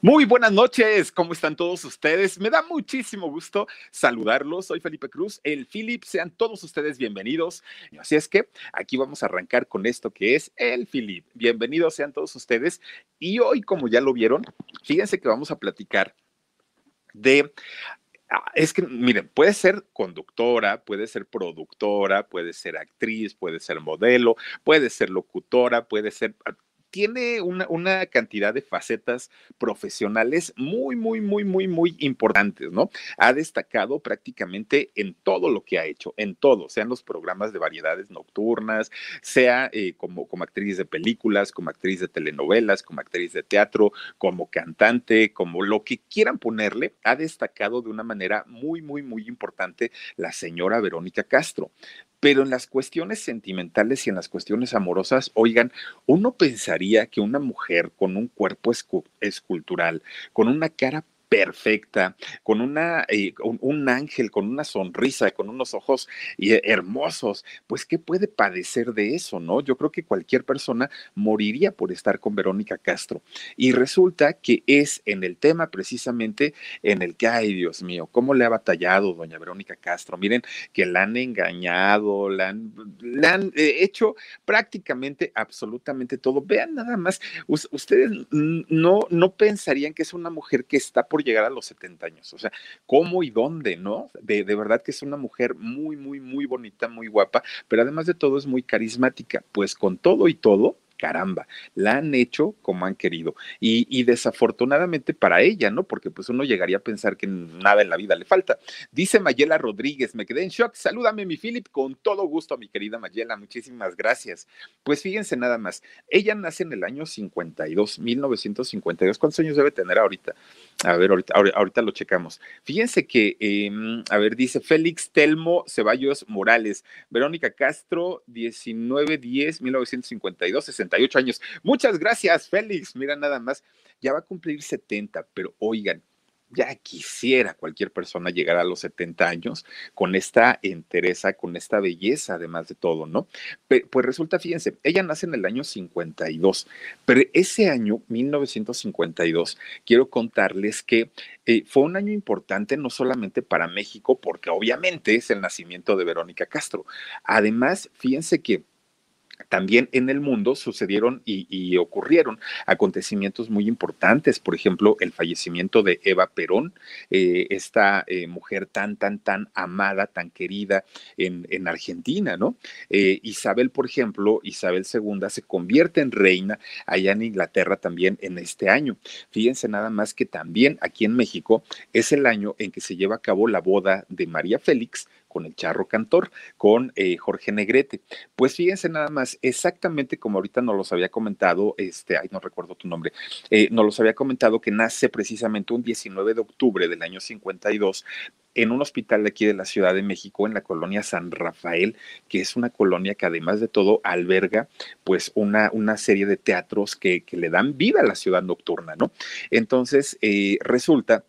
Muy buenas noches, ¿cómo están todos ustedes? Me da muchísimo gusto saludarlos. Soy Felipe Cruz, el Philip. Sean todos ustedes bienvenidos. Así es que aquí vamos a arrancar con esto que es el Philip. Bienvenidos sean todos ustedes. Y hoy, como ya lo vieron, fíjense que vamos a platicar de ah, es que, miren, puede ser conductora, puede ser productora, puede ser actriz, puede ser modelo, puede ser locutora, puede ser tiene una, una, cantidad de facetas profesionales muy, muy, muy, muy, muy importantes, ¿no? Ha destacado prácticamente en todo lo que ha hecho, en todo, sean los programas de variedades nocturnas, sea eh, como, como actriz de películas, como actriz de telenovelas, como actriz de teatro, como cantante, como lo que quieran ponerle, ha destacado de una manera muy, muy, muy importante la señora Verónica Castro. Pero en las cuestiones sentimentales y en las cuestiones amorosas, oigan, uno pensaría que una mujer con un cuerpo escultural, con una cara perfecta, con una, eh, un, ángel, con una sonrisa, con unos ojos eh, hermosos, pues ¿qué puede padecer de eso, no? Yo creo que cualquier persona moriría por estar con Verónica Castro. Y resulta que es en el tema precisamente en el que, ay Dios mío, ¿cómo le ha batallado doña Verónica Castro? Miren que la han engañado, la han, han eh, hecho prácticamente absolutamente todo. Vean nada más, ustedes no, no pensarían que es una mujer que está por llegar a los 70 años. O sea, ¿cómo y dónde, no? De, de verdad que es una mujer muy, muy, muy bonita, muy guapa, pero además de todo es muy carismática. Pues con todo y todo, caramba, la han hecho como han querido. Y, desafortunadamente para ella, ¿no? Porque pues uno llegaría a pensar que nada en la vida le falta. Dice Mayela Rodríguez, me quedé en shock. Salúdame, mi Philip, con todo gusto, mi querida Mayela. Muchísimas gracias. Pues fíjense nada más, ella nace en el año 52, 1952. ¿Cuántos años debe tener ahorita? A ver, ahorita, ahorita lo checamos. Fíjense que, em, a ver, dice Félix Telmo Ceballos Morales, Verónica Castro, 1910, 1952, 68 años. Muchas gracias, Félix. Mira, nada más, ya va a cumplir 70, pero oigan, ya quisiera cualquier persona llegar a los 70 años con esta entereza, con esta belleza, además de todo, ¿no? pues resulta, fíjense, ella nace en el año 52, pero ese año, 1952, quiero contarles que eh, fue un año importante no solamente para México, porque obviamente es el nacimiento de Verónica Castro. Además, fíjense que también en el mundo sucedieron y, ocurrieron acontecimientos muy importantes, por ejemplo, el fallecimiento de Eva Perón, eh, esta eh, mujer tan, tan, tan amada, tan querida en, Argentina, ¿no? Eh, Isabel, por ejemplo, Isabel II se convierte en reina allá en Inglaterra también en este año. Fíjense nada más que también aquí en México es el año en que se lleva a cabo la boda de María Félix con el charro cantor, con eh, Jorge Negrete. Pues fíjense nada más, exactamente como ahorita nos los había comentado, este, ay, no recuerdo tu nombre, eh, nos los había comentado que nace precisamente un 19 de octubre del año 52 en un hospital de aquí de la Ciudad de México, en la colonia San Rafael, que es una colonia que además de todo alberga pues una, una serie de teatros que, le dan vida a la ciudad nocturna, ¿no? Entonces, eh, resulta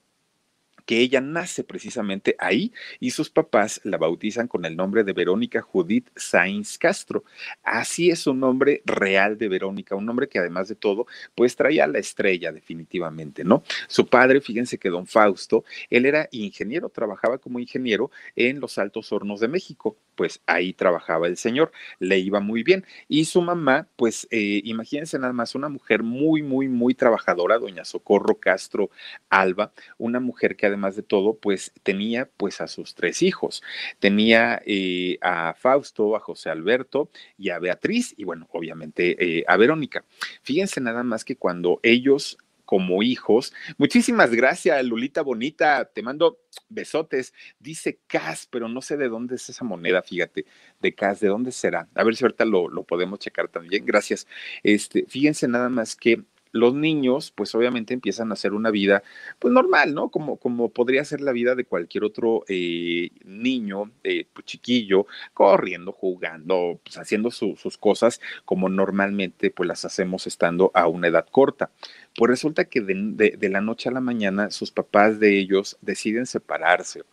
que ella nace precisamente ahí y sus papás la bautizan con el nombre de Verónica Judith Sainz Castro. Así es su nombre real de Verónica, un nombre que además de todo, pues traía la estrella definitivamente, ¿no? Su padre, fíjense que don Fausto, él era ingeniero, trabajaba como ingeniero en los Altos Hornos de México, pues ahí trabajaba el señor, le iba muy bien. Y su mamá, pues eh, imagínense nada más, una mujer muy, muy, muy trabajadora, doña Socorro Castro Alba, una mujer que además de todo, pues tenía pues a sus tres hijos. Tenía eh, a Fausto, a José Alberto y a Beatriz y bueno, obviamente eh, a Verónica. Fíjense nada más que cuando ellos como hijos. Muchísimas gracias, Lulita Bonita. Te mando besotes. Dice Cas, pero no sé de dónde es esa moneda, fíjate, de Cas, ¿de dónde será? A ver si ahorita lo, lo podemos checar también. Gracias. Este, fíjense nada más que los niños, pues obviamente empiezan a hacer una vida, pues normal, ¿no? Como, como podría ser la vida de cualquier otro eh, niño, eh, pues, chiquillo, corriendo, jugando, pues haciendo sus cosas como normalmente pues las hacemos estando a una edad corta. Pues resulta que de, la noche a la mañana sus papás de ellos deciden separarse.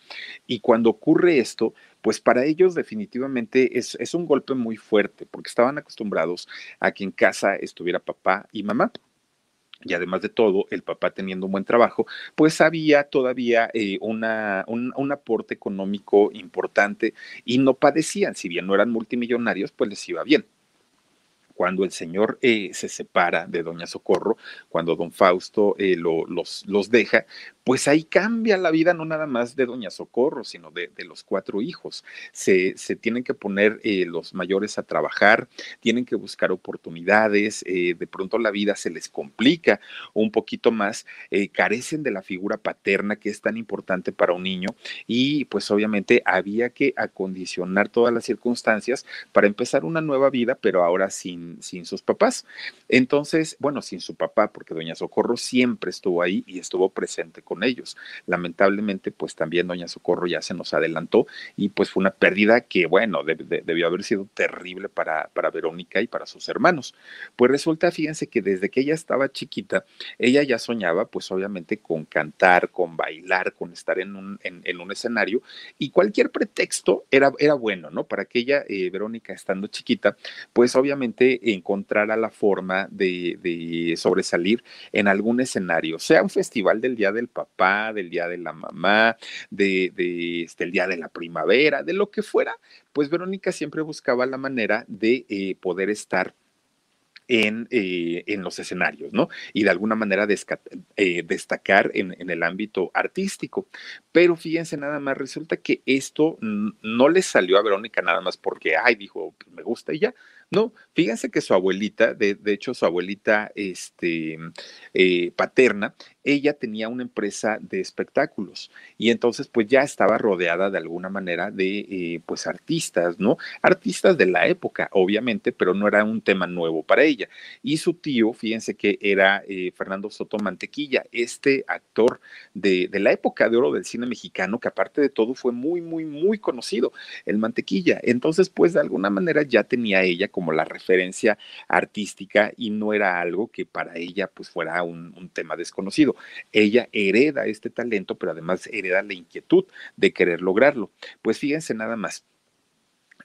Y cuando ocurre esto, pues para ellos definitivamente es un golpe muy fuerte, porque estaban acostumbrados a que en casa estuviera papá y mamá y además de todo, el papá teniendo un buen trabajo, pues había todavía eh, una, un, un, aporte económico importante y no padecían, si bien no eran multimillonarios, pues les iba bien cuando el señor eh, se separa de doña Socorro, cuando don Fausto eh, lo, los, los, deja, pues ahí cambia la vida no nada más de doña Socorro, sino de, de los cuatro hijos. Se, se tienen que poner eh, los mayores a trabajar, tienen que buscar oportunidades, de pronto la vida se les complica un poquito más, carecen de la figura paterna que es tan importante para un niño y pues obviamente había que acondicionar todas las circunstancias para empezar una nueva vida, pero ahora sin sin, sus papás. Entonces, bueno, sin su papá, porque doña Socorro siempre estuvo ahí y estuvo presente con ellos. Lamentablemente, pues también doña Socorro ya se nos adelantó y pues fue una pérdida que, bueno, debió haber sido terrible para, para Verónica y para sus hermanos. Pues resulta, fíjense que desde que ella estaba chiquita, ella ya soñaba, pues obviamente, con cantar, con bailar, con estar en un, en, un escenario y cualquier pretexto era, era bueno, ¿no? Para que ella, eh, Verónica, estando chiquita, pues obviamente encontrara la forma de, sobresalir en algún escenario, sea un festival del Día del Papá, del Día de la Mamá, de, este, el Día de la Primavera, de lo que fuera, pues Verónica siempre buscaba la manera de eh, poder estar en, eh, en, los escenarios, ¿no? Y de alguna manera eh, destacar en, en, el ámbito artístico. Pero fíjense nada más, resulta que esto no le salió a Verónica nada más porque, ay, dijo, pues, me gusta y ya, no, fíjense que su abuelita, de, hecho su abuelita este, eh, paterna, ella tenía una empresa de espectáculos y entonces pues ya estaba rodeada de alguna manera de eh, pues artistas, ¿no? Artistas de la época, obviamente, pero no era un tema nuevo para ella. Y su tío, fíjense que era eh, Fernando Soto Mantequilla, este actor de, de la época de oro del cine mexicano, que aparte de todo fue muy, muy, muy conocido, el Mantequilla. Entonces pues de alguna manera ya tenía ella como la referencia artística y no era algo que para ella pues fuera un, un tema desconocido. Ella hereda este talento, pero además hereda la inquietud de querer lograrlo. Pues fíjense nada más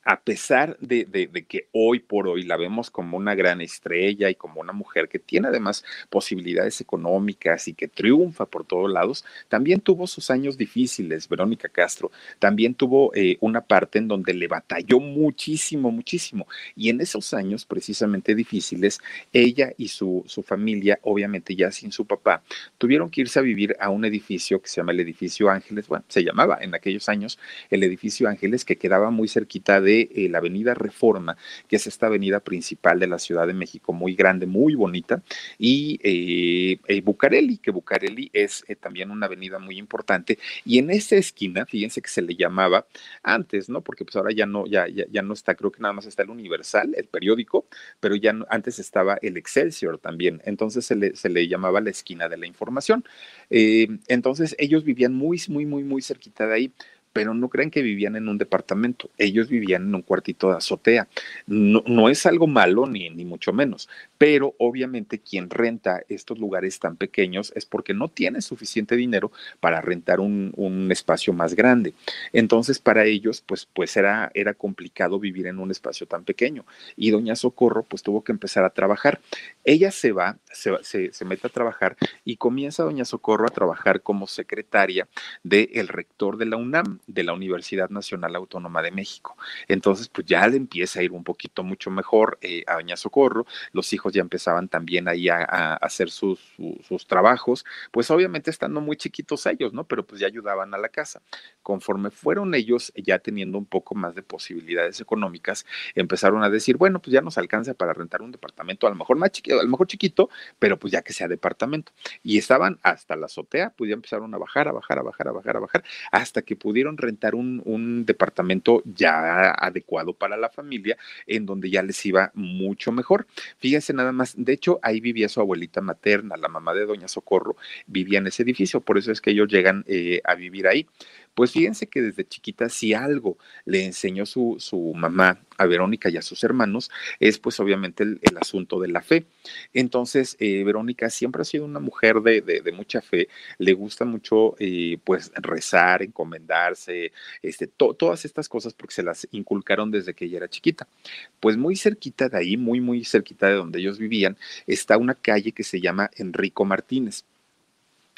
a pesar de, que hoy por hoy la vemos como una gran estrella y como una mujer que tiene además posibilidades económicas y que triunfa por todos lados, también tuvo sus años difíciles, Verónica Castro, también tuvo eh, una parte en donde le batalló muchísimo, muchísimo. Y en esos años precisamente difíciles, ella y su, su familia, obviamente ya sin su papá, tuvieron que irse a vivir a un edificio que se llama el edificio Ángeles, bueno, se llamaba en aquellos años el edificio Ángeles, que quedaba muy cerquita de eh, la avenida Reforma, que es esta avenida principal de la Ciudad de México, muy grande, muy bonita, y eh, eh, Bucareli, que Bucareli es también una avenida muy importante, y en esa esquina, fíjense que se le llamaba antes, ¿no? Porque pues ahora ya no, ya, ya, no está, creo que nada más está el Universal, el periódico, pero ya antes estaba el Excelsior también, entonces se le, se le llamaba la esquina de la información. entonces ellos vivían muy, muy, muy, muy cerquita de ahí pero no crean que vivían en un departamento, ellos vivían en un cuartito de azotea. No, es algo malo, ni, ni mucho menos, pero obviamente quien renta estos lugares tan pequeños es porque no tiene suficiente dinero para rentar un, un espacio más grande. Entonces, para ellos, pues, pues era, era complicado vivir en un espacio tan pequeño. Y doña Socorro, pues tuvo que empezar a trabajar. Ella se va, se, se, se mete a trabajar y comienza doña Socorro a trabajar como secretaria del rector de la UNAM, de la Universidad Nacional Autónoma de México. Entonces, pues ya le empieza a ir un poquito mucho mejor eh, a doña Socorro, los hijos ya empezaban también ahí a, hacer sus, sus, sus, trabajos, pues obviamente estando muy chiquitos ellos, ¿no? Pero pues ya ayudaban a la casa. Conforme fueron ellos ya teniendo un poco más de posibilidades económicas, empezaron a decir, bueno, pues ya nos alcanza para rentar un departamento, a lo mejor más chiquito, a lo mejor chiquito, pero pues ya que sea departamento. Y estaban hasta la azotea, pues ya empezaron a bajar, a bajar, a bajar, a bajar, a bajar, hasta que pudieron rentar un, departamento ya adecuado para la familia, en donde ya les iba mucho mejor. Fíjense nada más, de hecho, ahí vivía su abuelita materna, la mamá de Doña Socorro, vivía en ese edificio, por eso es que ellos llegan eh, a vivir ahí. Pues fíjense que desde chiquita, si algo le enseñó su, su mamá a Verónica y a sus hermanos, es pues obviamente el, asunto de la fe. Entonces, eh, Verónica siempre ha sido una mujer de, de, mucha fe, le gusta mucho eh, pues rezar, encomendarse, este, to, todas estas cosas porque se las inculcaron desde que ella era chiquita. Pues muy cerquita de ahí, muy, muy cerquita de donde ellos vivían, está una calle que se llama Enrico Martínez.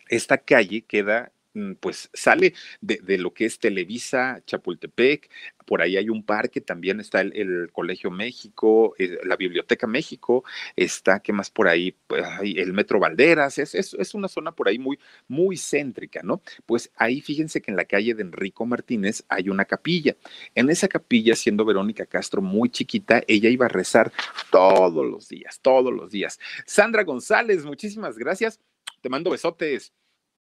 Esta calle queda pues sale de, lo que es Televisa, Chapultepec, por ahí hay un parque, también está el, Colegio México, eh, la Biblioteca México, está, ¿qué más por ahí? Pues, el Metro Valderas, es, es, es, una zona por ahí muy, muy céntrica, ¿no? Pues ahí fíjense que en la calle de Enrico Martínez hay una capilla. En esa capilla, siendo Verónica Castro muy chiquita, ella iba a rezar todos los días, todos los días. Sandra González, muchísimas gracias. Te mando besotes.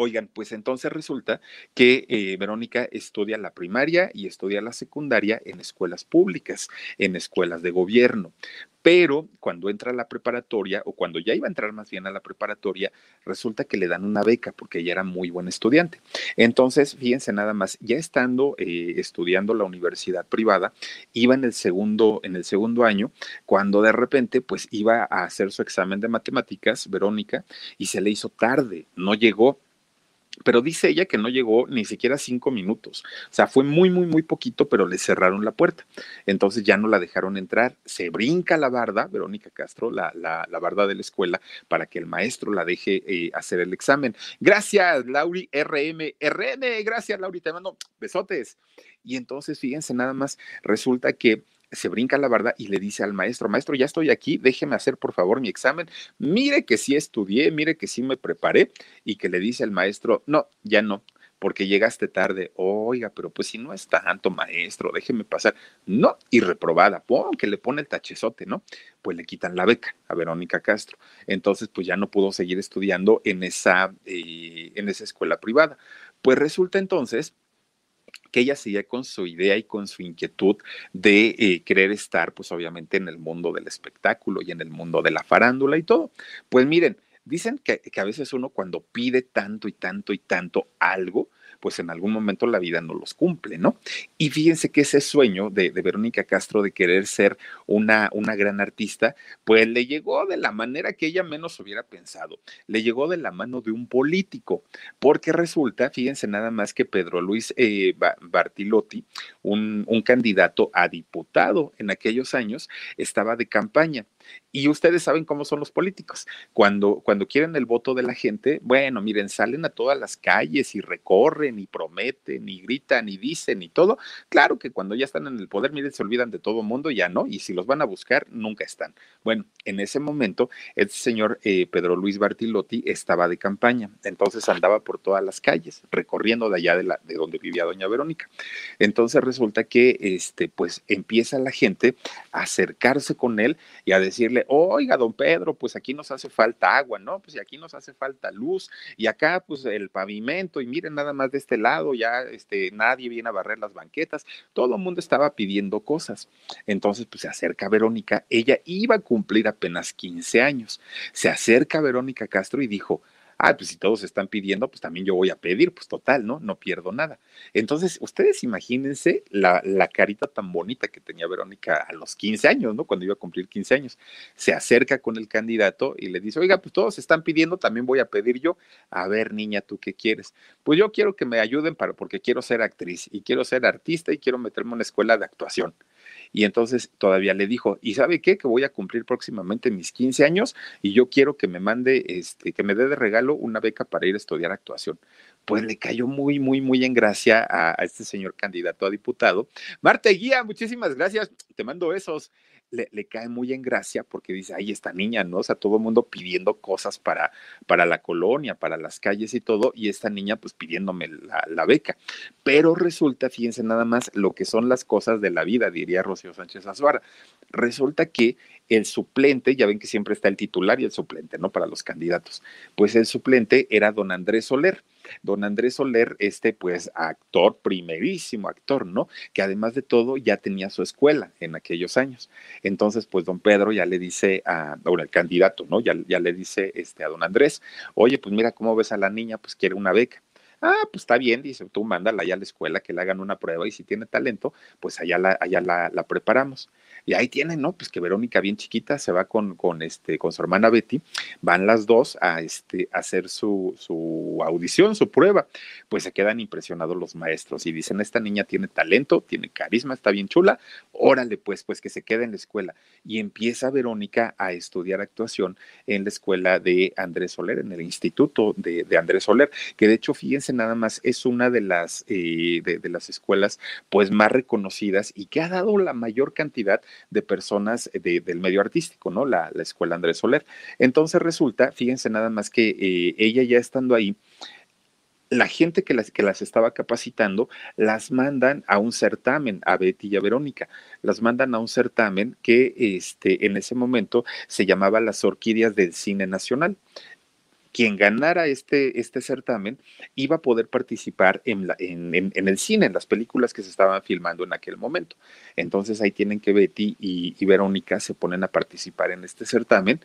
Oigan, pues entonces resulta que eh, Verónica estudia la primaria y estudia la secundaria en escuelas públicas, en escuelas de gobierno. Pero cuando entra a la preparatoria, o cuando ya iba a entrar más bien a la preparatoria, resulta que le dan una beca porque ella era muy buen estudiante. Entonces, fíjense nada más, ya estando eh, estudiando la universidad privada, iba en el segundo, en el segundo año, cuando de repente, pues iba a hacer su examen de matemáticas, Verónica, y se le hizo tarde, no llegó pero dice ella que no llegó ni siquiera cinco minutos. O sea, fue muy, muy, muy poquito, pero le cerraron la puerta. Entonces ya no la dejaron entrar. Se brinca la barda, Verónica Castro, la, la, la barda de la escuela, para que el maestro la deje eh, hacer el examen. Gracias, Lauri RM. RM, gracias, Lauri. Te mando besotes. Y entonces, fíjense, nada más, resulta que se brinca la barda y le dice al maestro, maestro, ya estoy aquí, déjeme hacer por favor mi examen, mire que sí estudié, mire que sí me preparé y que le dice al maestro, no, ya no, porque llegaste tarde, oiga, pero pues si no es tanto maestro, déjeme pasar, no, y reprobada, que le pone el tachezote, ¿no? Pues le quitan la beca a Verónica Castro, entonces pues ya no pudo seguir estudiando en esa, eh, en esa escuela privada. Pues resulta entonces que ella seguía con su idea y con su inquietud de eh, querer estar, pues obviamente, en el mundo del espectáculo y en el mundo de la farándula y todo. Pues miren, dicen que, que a veces uno cuando pide tanto y tanto y tanto algo, pues en algún momento la vida no los cumple, ¿no? Y fíjense que ese sueño de, Verónica Castro de querer ser una, una gran artista, pues le llegó de la manera que ella menos hubiera pensado, le llegó de la mano de un político, porque resulta, fíjense nada más que Pedro Luis eh, Bartilotti, un, un candidato a diputado en aquellos años, estaba de campaña. Y ustedes saben cómo son los políticos. Cuando, cuando quieren el voto de la gente, bueno, miren, salen a todas las calles y recorren y prometen y gritan y dicen y todo. Claro que cuando ya están en el poder, miren, se olvidan de todo mundo, ya no. Y si los van a buscar, nunca están. Bueno, en ese momento, el señor eh, Pedro Luis Bartilotti estaba de campaña. Entonces andaba por todas las calles, recorriendo de allá de, la, de donde vivía doña Verónica. Entonces resulta que, este, pues empieza la gente a acercarse con él y a decirle, oiga, don Pedro, pues aquí nos hace falta agua, ¿no? Pues aquí nos hace falta luz y acá pues el pavimento y miren nada más de este lado, ya este, nadie viene a barrer las banquetas, todo el mundo estaba pidiendo cosas. Entonces pues se acerca Verónica, ella iba a cumplir apenas 15 años, se acerca Verónica Castro y dijo, ah, pues si todos están pidiendo, pues también yo voy a pedir, pues total, ¿no? No pierdo nada. Entonces, ustedes imagínense la, la carita tan bonita que tenía Verónica a los 15 años, ¿no? Cuando iba a cumplir 15 años. Se acerca con el candidato y le dice, oiga, pues todos están pidiendo, también voy a pedir yo. A ver, niña, ¿tú qué quieres? Pues yo quiero que me ayuden para, porque quiero ser actriz y quiero ser artista y quiero meterme en una escuela de actuación. Y entonces todavía le dijo, ¿y sabe qué? Que voy a cumplir próximamente mis 15 años y yo quiero que me mande, este, que me dé de regalo una beca para ir a estudiar actuación. Pues le cayó muy, muy, muy en gracia a, este señor candidato a diputado. Marte Guía, muchísimas gracias. Te mando esos le, cae muy en gracia porque dice, ay, esta niña, ¿no? O sea, todo el mundo pidiendo cosas para, para la colonia, para las calles y todo, y esta niña pues pidiéndome la, la beca. Pero resulta, fíjense nada más, lo que son las cosas de la vida, diría Rocío Sánchez Azuara. Resulta que el suplente, ya ven que siempre está el titular y el suplente, ¿no? Para los candidatos. Pues el suplente era don Andrés Soler. Don Andrés Soler, este pues actor, primerísimo actor, ¿no? Que además de todo ya tenía su escuela en aquellos años. Entonces, pues don Pedro ya le dice a, bueno, el candidato, ¿no? Ya, ya le dice este, a don Andrés, oye, pues mira cómo ves a la niña, pues quiere una beca. Ah, pues está bien, dice, tú mándala allá a la escuela, que le hagan una prueba y si tiene talento, pues allá la, allá la, la preparamos. Y ahí tienen, ¿no? Pues que Verónica, bien chiquita, se va con, con, este, con su hermana Betty, van las dos a, este, hacer su, su audición, su prueba. Pues se quedan impresionados los maestros y dicen, esta niña tiene talento, tiene carisma, está bien chula, órale, pues, pues que se quede en la escuela. Y empieza Verónica a estudiar actuación en la escuela de Andrés Soler, en el instituto de, de Andrés Soler, que de hecho, fíjense nada más, es una de las, eh, de, las escuelas pues más reconocidas y que ha dado la mayor cantidad de personas de, del medio artístico, ¿no? La, la, Escuela Andrés Soler. Entonces resulta, fíjense nada más que eh, ella ya estando ahí, la gente que las, que las estaba capacitando las mandan a un certamen, a Betty y a Verónica, las mandan a un certamen que este, en ese momento se llamaba Las Orquídeas del Cine Nacional quien ganara este, este certamen iba a poder participar en, la, en, el cine, en las películas que se estaban filmando en aquel momento. Entonces ahí tienen que Betty y Verónica se ponen a participar en este certamen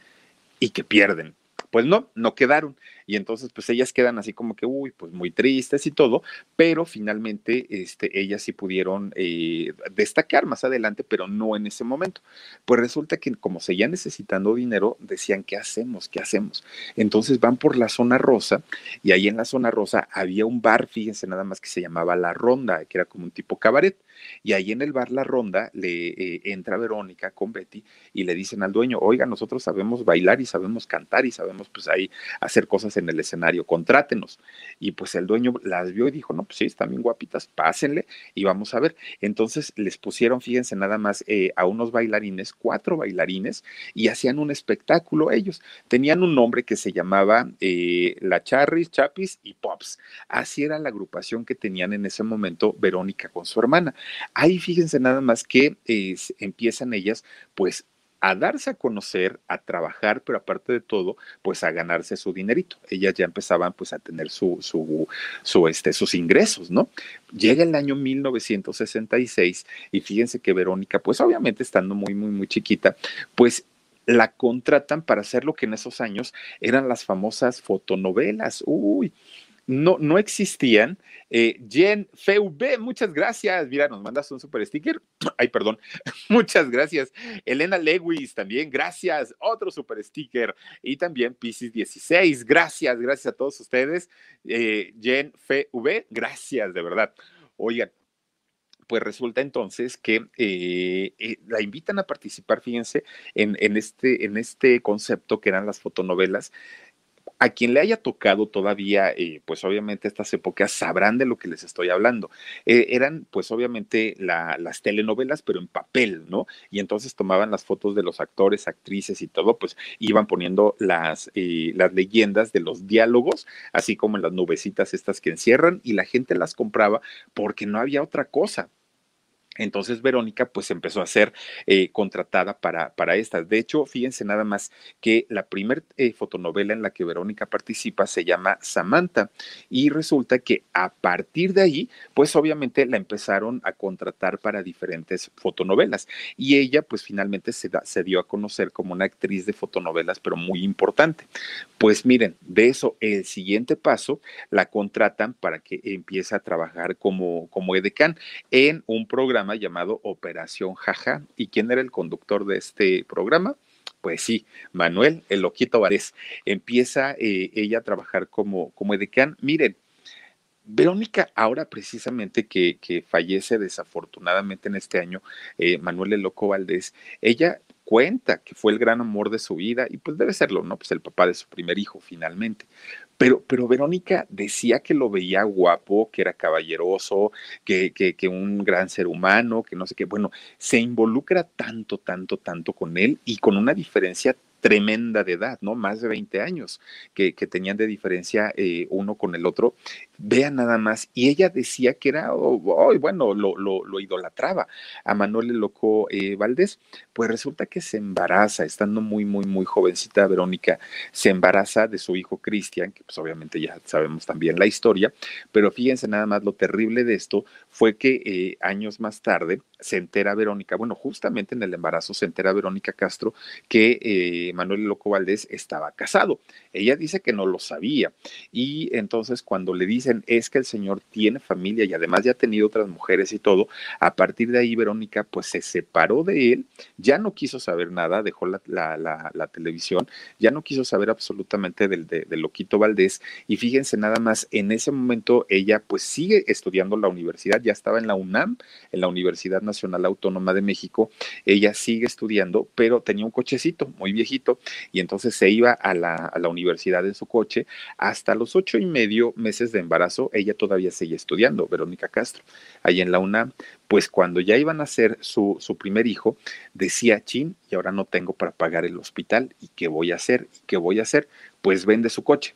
y que pierden. Pues no, no quedaron. Y entonces, pues ellas quedan así como que, uy, pues muy tristes y todo, pero finalmente este, ellas sí pudieron eh, destacar más adelante, pero no en ese momento. Pues resulta que como seguían necesitando dinero, decían, ¿qué hacemos? ¿Qué hacemos? Entonces van por la zona rosa y ahí en la zona rosa había un bar, fíjense nada más que se llamaba La Ronda, que era como un tipo cabaret. Y ahí en el bar La Ronda le eh, entra Verónica con Betty y le dicen al dueño, oiga, nosotros sabemos bailar y sabemos cantar y sabemos pues ahí hacer cosas en el escenario, contrátenos. Y pues el dueño las vio y dijo, no, pues sí, están bien guapitas, pásenle y vamos a ver. Entonces les pusieron, fíjense nada más, eh, a unos bailarines, cuatro bailarines, y hacían un espectáculo ellos. Tenían un nombre que se llamaba eh, La Charris, Chapis y Pops. Así era la agrupación que tenían en ese momento Verónica con su hermana. Ahí fíjense nada más que eh, empiezan ellas, pues a darse a conocer, a trabajar, pero aparte de todo, pues a ganarse su dinerito. Ellas ya empezaban pues a tener su, su, su, este, sus ingresos, ¿no? Llega el año 1966 y fíjense que Verónica, pues obviamente estando muy, muy, muy chiquita, pues la contratan para hacer lo que en esos años eran las famosas fotonovelas. Uy, no, no existían. Eh, Jen muchas gracias. Mira, nos mandas un super sticker. Ay, perdón. Muchas gracias. Elena Lewis, también, gracias. Otro super sticker. Y también Pisces 16. Gracias, gracias a todos ustedes. Eh, Jen FV, gracias, de verdad. Oigan, pues resulta entonces que eh, eh, la invitan a participar, fíjense, en, en, este, en este concepto que eran las fotonovelas a quien le haya tocado todavía, eh, pues obviamente estas épocas sabrán de lo que les estoy hablando. Eh, eran pues obviamente las telenovelas, pero en papel, ¿no? Y entonces tomaban las fotos de los actores, actrices y todo, pues iban poniendo las, eh, las leyendas de los diálogos, así como en las nubecitas estas que encierran, y la gente las compraba porque no había otra cosa. Entonces Verónica pues empezó a ser eh, contratada para, para estas. De hecho, fíjense nada más que la primer eh, fotonovela en la que Verónica participa se llama Samantha y resulta que a partir de ahí pues obviamente la empezaron a contratar para diferentes fotonovelas y ella pues finalmente se, se dio a conocer como una actriz de fotonovelas pero muy importante. Pues miren, de eso el siguiente paso la contratan para que empiece a trabajar como, como edecán en un programa llamado Operación Jaja. ¿Y quién era el conductor de este programa? Pues sí, Manuel, el loquito Varés. Empieza eh, ella a trabajar como, como edecán. Miren, Verónica, ahora precisamente que, que, fallece desafortunadamente en este año, eh, Manuel el Loco Valdés, ella cuenta que fue el gran amor de su vida y pues debe serlo, ¿no? Pues el papá de su primer hijo finalmente. Pero, pero Verónica decía que lo veía guapo, que era caballeroso, que, que, que un gran ser humano, que no sé qué. Bueno, se involucra tanto, tanto, tanto con él y con una diferencia tremenda de edad, ¿no? Más de 20 años que, que tenían de diferencia eh, uno con el otro. Vean nada más. Y ella decía que era, oh, oh, bueno, lo, lo, idolatraba a Manuel el Loco eh, Valdés. Pues resulta que se embaraza, estando muy, muy, muy jovencita Verónica, se embaraza de su hijo Cristian, que pues obviamente ya sabemos también la historia, pero fíjense nada más lo terrible de esto fue que eh, años más tarde se entera Verónica, bueno, justamente en el embarazo se entera Verónica Castro que eh, Manuel Loco Valdés estaba casado. Ella dice que no lo sabía y entonces cuando le es que el señor tiene familia y además ya ha tenido otras mujeres y todo, a partir de ahí Verónica pues se separó de él, ya no quiso saber nada, dejó la, la televisión, ya no quiso saber absolutamente del, de, del Loquito Valdés y fíjense nada más, en ese momento ella pues sigue estudiando la universidad, ya estaba en la UNAM, en la Universidad Nacional Autónoma de México, ella sigue estudiando, pero tenía un cochecito muy viejito y entonces se iba a la, a la universidad en su coche. Hasta los ocho y medio meses de embarazo, ella todavía seguía estudiando, Verónica Castro, ahí en la UNAM. Pues cuando ya iban a ser su, su primer hijo, decía, chin, y ahora no tengo para pagar el hospital, ¿y qué voy a hacer? ¿Y qué voy a hacer? Pues vende su coche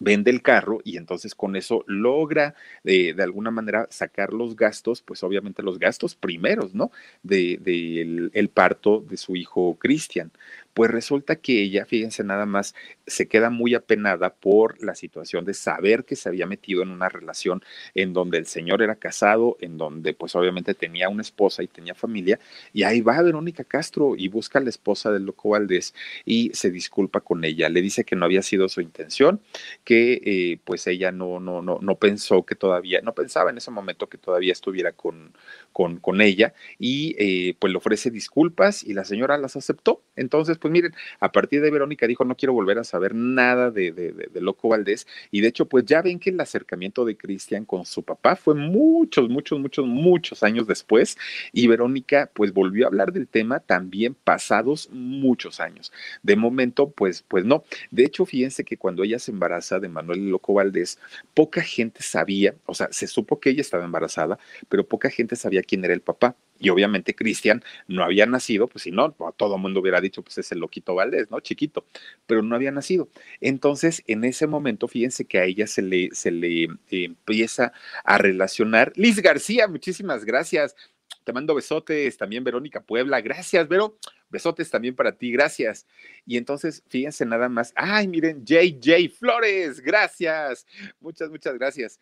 vende el carro y entonces con eso logra de, de alguna manera sacar los gastos, pues obviamente los gastos primeros, ¿no? De, de el, el, parto de su hijo Cristian. Pues resulta que ella, fíjense nada más, se queda muy apenada por la situación de saber que se había metido en una relación en donde el señor era casado, en donde pues obviamente tenía una esposa y tenía familia, y ahí va Verónica Castro y busca a la esposa del loco Valdés y se disculpa con ella, le dice que no había sido su intención, que eh, pues ella no, no, no, no pensó que todavía, no pensaba en ese momento que todavía estuviera con, con, con ella, y eh, pues le ofrece disculpas y la señora las aceptó. Entonces, pues miren, a partir de Verónica dijo, no quiero volver a saber nada de, de, de, de Loco Valdés. Y de hecho, pues ya ven que el acercamiento de Cristian con su papá fue muchos, muchos, muchos, muchos años después. Y Verónica, pues volvió a hablar del tema también pasados muchos años. De momento, pues, pues no. De hecho, fíjense que cuando ella se embaraza de Manuel Loco Valdés, poca gente sabía, o sea, se supo que ella estaba embarazada, pero poca gente sabía quién era el papá. Y obviamente Cristian no había nacido, pues si no, todo el mundo hubiera dicho, pues es el loquito Valdés, ¿no? Chiquito, pero no había nacido. Entonces, en ese momento, fíjense que a ella se le, se le eh, empieza a relacionar. Liz García, muchísimas gracias. Te mando besotes, también Verónica Puebla, gracias, Vero. Besotes también para ti, gracias. Y entonces, fíjense nada más. Ay, miren, JJ Flores, gracias. Muchas, muchas gracias.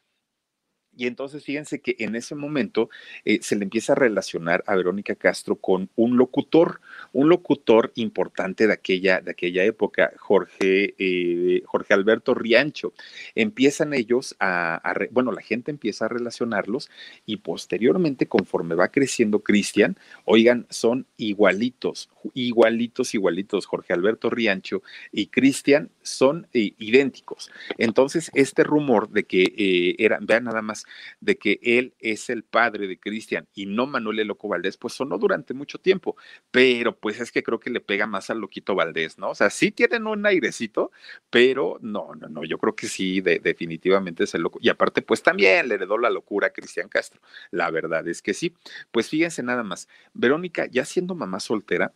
Y entonces fíjense que en ese momento eh, se le empieza a relacionar a Verónica Castro con un locutor, un locutor importante de aquella, de aquella época, Jorge, eh, Jorge Alberto Riancho. Empiezan ellos a, bueno, la gente empieza a relacionarlos y posteriormente, conforme va creciendo Cristian, oigan, son igualitos, igualitos, igualitos. Jorge Alberto Riancho y Cristian son eh, idénticos. Entonces, este rumor de que eran, vean nada más, de que él es el padre de Cristian y no Manuel Loco Valdés, pues sonó durante mucho tiempo, pero pues es que creo que le pega más al Loquito Valdés, ¿no? O sea, sí tienen un airecito, pero no, no, no, yo creo que sí, definitivamente es el loco. Y aparte, pues también le heredó la locura a Cristian Castro. La verdad es que sí. Pues fíjense nada más, Verónica, ya siendo mamá soltera,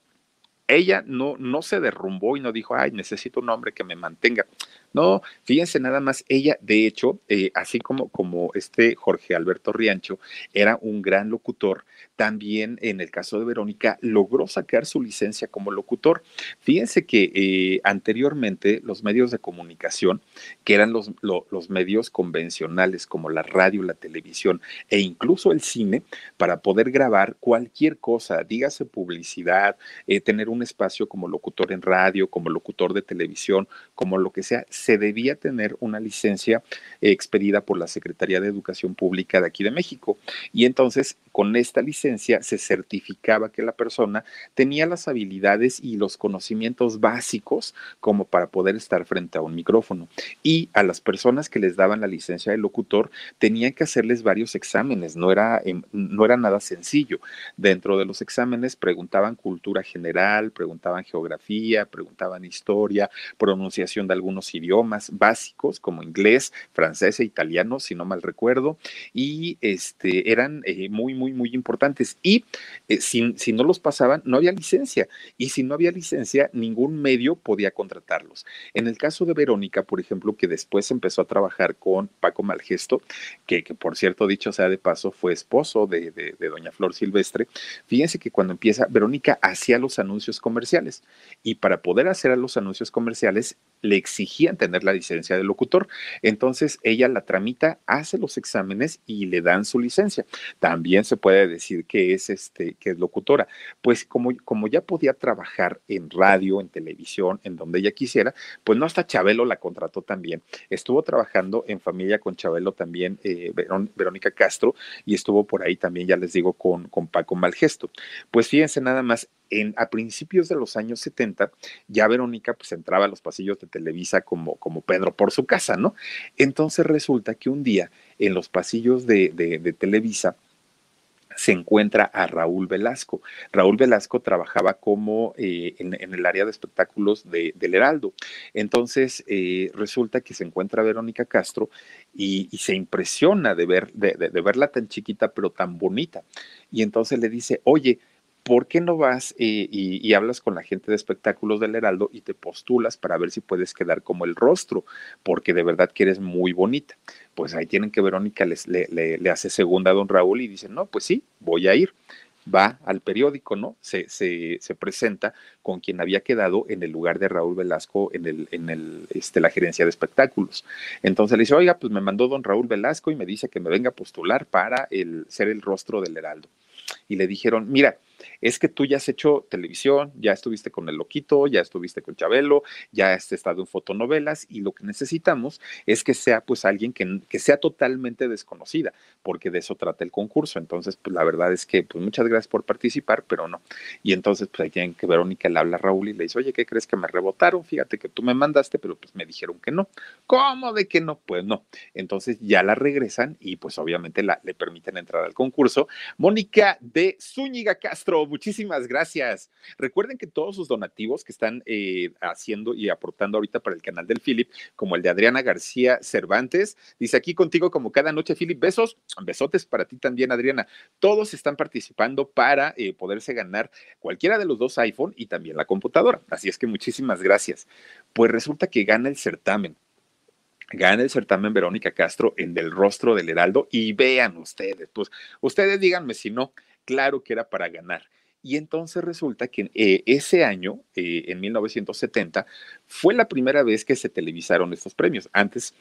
ella no, no se derrumbó y no dijo, ay, necesito un hombre que me mantenga. No, fíjense nada más, ella, de hecho, eh, así como, como este Jorge Alberto Riancho era un gran locutor, también en el caso de Verónica logró sacar su licencia como locutor. Fíjense que eh, anteriormente los medios de comunicación, que eran los, los medios convencionales como la radio, la televisión e incluso el cine, para poder grabar cualquier cosa, dígase publicidad, eh, tener un espacio como locutor en radio, como locutor de televisión, como lo que sea, se debía tener una licencia expedida por la Secretaría de Educación Pública de aquí de México. Y entonces, con esta licencia se certificaba que la persona tenía las habilidades y los conocimientos básicos como para poder estar frente a un micrófono. Y a las personas que les daban la licencia de locutor tenían que hacerles varios exámenes, no era, em, no era nada sencillo. Dentro de los exámenes preguntaban cultura general, preguntaban geografía, preguntaban historia, pronunciación de algunos idiomas básicos como inglés, francés e italiano, si no mal recuerdo, y este, eran eh, muy, muy, muy importantes. Y eh, si, si no los pasaban, no había licencia. Y si no había licencia, ningún medio podía contratarlos. En el caso de Verónica, por ejemplo, que después empezó a trabajar con Paco Malgesto, que, que por cierto, dicho sea de paso, fue esposo de, de, de doña Flor Silvestre, fíjense que cuando empieza, Verónica hacía los anuncios comerciales y para poder hacer los anuncios comerciales le exigían tener la licencia de locutor. Entonces ella la tramita, hace los exámenes y le dan su licencia. También se puede decir que es este que es locutora, pues como como ya podía trabajar en radio, en televisión, en donde ella quisiera, pues no hasta Chabelo la contrató también. Estuvo trabajando en familia con Chabelo también eh, Verónica Castro y estuvo por ahí también, ya les digo, con, con Paco Malgesto. Pues fíjense nada más, en, a principios de los años 70, ya Verónica pues entraba a los pasillos de Televisa como, como Pedro por su casa, ¿no? Entonces resulta que un día en los pasillos de, de, Televisa, se encuentra a Raúl Velasco. Raúl Velasco trabajaba como eh, en, el área de espectáculos de, del Heraldo. Entonces eh, resulta que se encuentra Verónica Castro y, se impresiona de, ver, de, verla tan chiquita pero tan bonita. Y entonces le dice, oye, ¿por qué no vas eh, y, hablas con la gente de espectáculos del Heraldo y te postulas para ver si puedes quedar como el rostro? Porque de verdad que eres muy bonita. Pues ahí tienen que Verónica les, le, hace segunda a don Raúl y dice, no, pues sí, voy a ir va al periódico, ¿no? Se, se, se, presenta con quien había quedado en el lugar de Raúl Velasco en, el, en el, este, la gerencia de espectáculos. Entonces le dice, oiga, pues me mandó don Raúl Velasco y me dice que me venga a postular para el, ser el rostro del Heraldo. Y le dijeron, mira, es que tú ya has hecho televisión, ya estuviste con El Loquito, ya estuviste con Chabelo, ya has estado en fotonovelas y lo que necesitamos es que sea pues alguien que, que sea totalmente desconocida, porque de eso trata el concurso. Entonces, pues la verdad es que pues muchas gracias por participar, pero no. Y entonces, pues ahí tienen que Verónica le habla a Raúl y le dice, oye, ¿qué crees que me rebotaron? Fíjate que tú me mandaste, pero pues me dijeron que no. ¿Cómo de que no? Pues no. Entonces ya la regresan y pues obviamente la, le permiten entrar al concurso. Mónica de Zúñiga Castro muchísimas gracias. Recuerden que todos sus donativos que están eh, haciendo y aportando ahorita para el canal del Philip, como el de Adriana García Cervantes, dice aquí contigo como cada noche, Philip, besos, besotes para ti también, Adriana. Todos están participando para eh, poderse ganar cualquiera de los dos iPhone y también la computadora. Así es que muchísimas gracias. Pues resulta que gana el certamen gana el certamen Verónica Castro en Del Rostro del Heraldo y vean ustedes, pues ustedes díganme si no, claro que era para ganar. Y entonces resulta que eh, ese año, eh, en 1970, fue la primera vez que se televisaron estos premios. Antes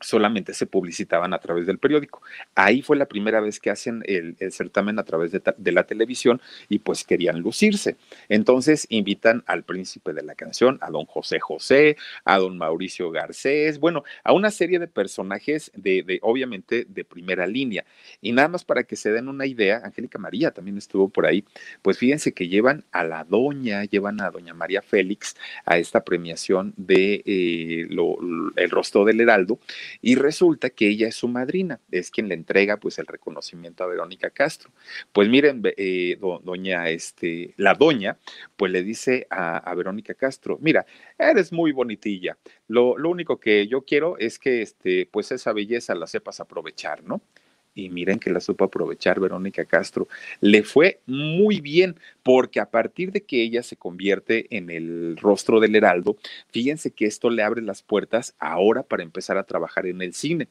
solamente se publicitaban a través del periódico. Ahí fue la primera vez que hacen el, certamen a través de, la televisión y pues querían lucirse. Entonces invitan al príncipe de la canción, a don José José, a don Mauricio Garcés, bueno, a una serie de personajes de, de obviamente de primera línea. Y nada más para que se den una idea, Angélica María también estuvo por ahí, pues fíjense que llevan a la doña, llevan a doña María Félix a esta premiación de eh, lo, el rostro del Heraldo y resulta que ella es su madrina, es quien le entrega pues el reconocimiento a Verónica Castro. Pues miren, eh, doña, este, la doña, pues le dice a, Verónica Castro, mira, eres muy bonitilla, lo, lo, único que yo quiero es que este, pues esa belleza la sepas aprovechar, ¿no? y miren que la supo aprovechar Verónica Castro. Le fue muy bien porque a partir de que ella se convierte en el rostro del Heraldo, fíjense que esto le abre las puertas ahora para empezar a trabajar en el cine.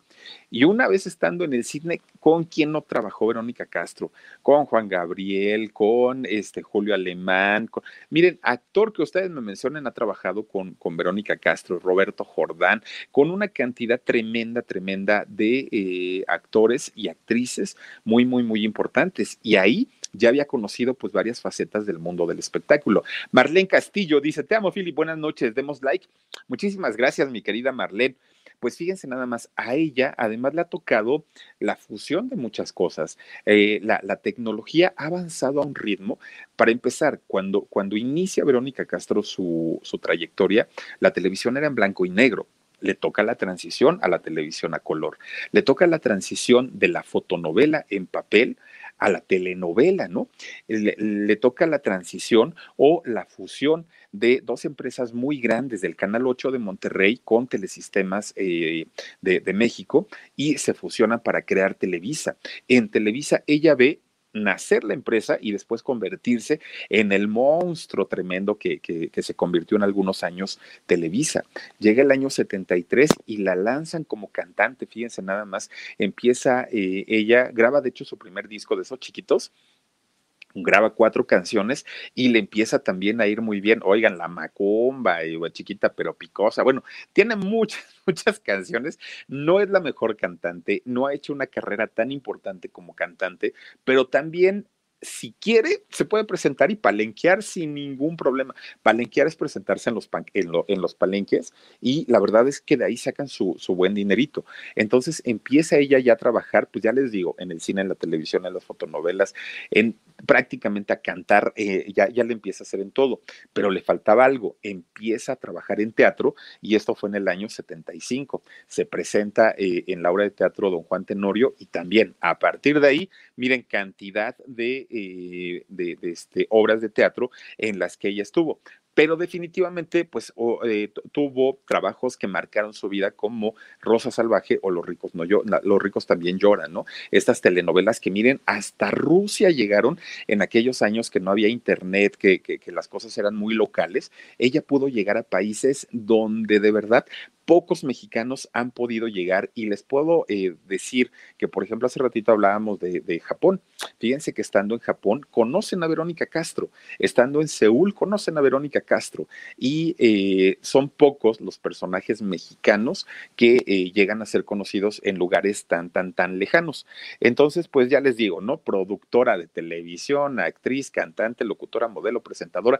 Y una vez estando en el cine, ¿con quién no trabajó Verónica Castro? Con Juan Gabriel, con este Julio Alemán. miren, actor que ustedes me mencionen ha trabajado con, con Verónica Castro, Roberto Jordán, con una cantidad tremenda, tremenda de eh, actores y actrices muy, muy, muy importantes. Y ahí ya había conocido pues varias facetas del mundo del espectáculo. Marlene Castillo dice, te amo, Philip, buenas noches, demos like. Muchísimas gracias, mi querida Marlene. Pues fíjense nada más, a ella además le ha tocado la fusión de muchas cosas. Eh, la, tecnología ha avanzado a un ritmo. Para empezar, cuando, cuando inicia Verónica Castro su, su trayectoria, la televisión era en blanco y negro le toca la transición a la televisión a color, le toca la transición de la fotonovela en papel a la telenovela, ¿no? Le, toca la transición o la fusión de dos empresas muy grandes del Canal 8 de Monterrey con Telesistemas eh, de, de México y se fusionan para crear Televisa. En Televisa ella ve nacer la empresa y después convertirse en el monstruo tremendo que, se convirtió en algunos años Televisa. Llega el año 73 y la lanzan como cantante, fíjense nada más, empieza eh, ella, graba de hecho su primer disco de esos chiquitos, graba cuatro canciones y le empieza también a ir muy bien. Oigan, la macumba, y chiquita pero picosa. Bueno, tiene muchas, muchas canciones. No es la mejor cantante, no ha hecho una carrera tan importante como cantante, pero también si quiere, se puede presentar y palenquear sin ningún problema. Palenquear es presentarse en los, en, los palenques y la verdad es que de ahí sacan su, su, buen dinerito. Entonces empieza ella ya a trabajar, pues ya les digo, en el cine, en la televisión, en las fotonovelas, en prácticamente a cantar, eh, ya, ya le empieza a hacer en todo, pero le faltaba algo, empieza a trabajar en teatro y esto fue en el año 75. Se presenta eh, en la obra de teatro Don Juan Tenorio y también a partir de ahí, miren, cantidad de eh, de, este, obras de teatro en las que ella estuvo pero definitivamente pues eh, tuvo trabajos que marcaron su vida como Rosa Salvaje o Los ricos no yo, Los ricos también lloran, ¿no? Estas telenovelas que miren, hasta Rusia llegaron en aquellos años que no había internet, que, que las cosas eran muy locales, ella pudo llegar a países donde de verdad pocos mexicanos han podido llegar y les puedo eh, decir que, por ejemplo, hace ratito hablábamos de, Japón. Fíjense que estando en Japón conocen a Verónica Castro, estando en Seúl conocen a Verónica Castro y eh, son pocos los personajes mexicanos que eh, llegan a ser conocidos en lugares tan, tan, tan lejanos. Entonces, pues ya les digo, ¿no? Productora de televisión, actriz, cantante, locutora, modelo, presentadora,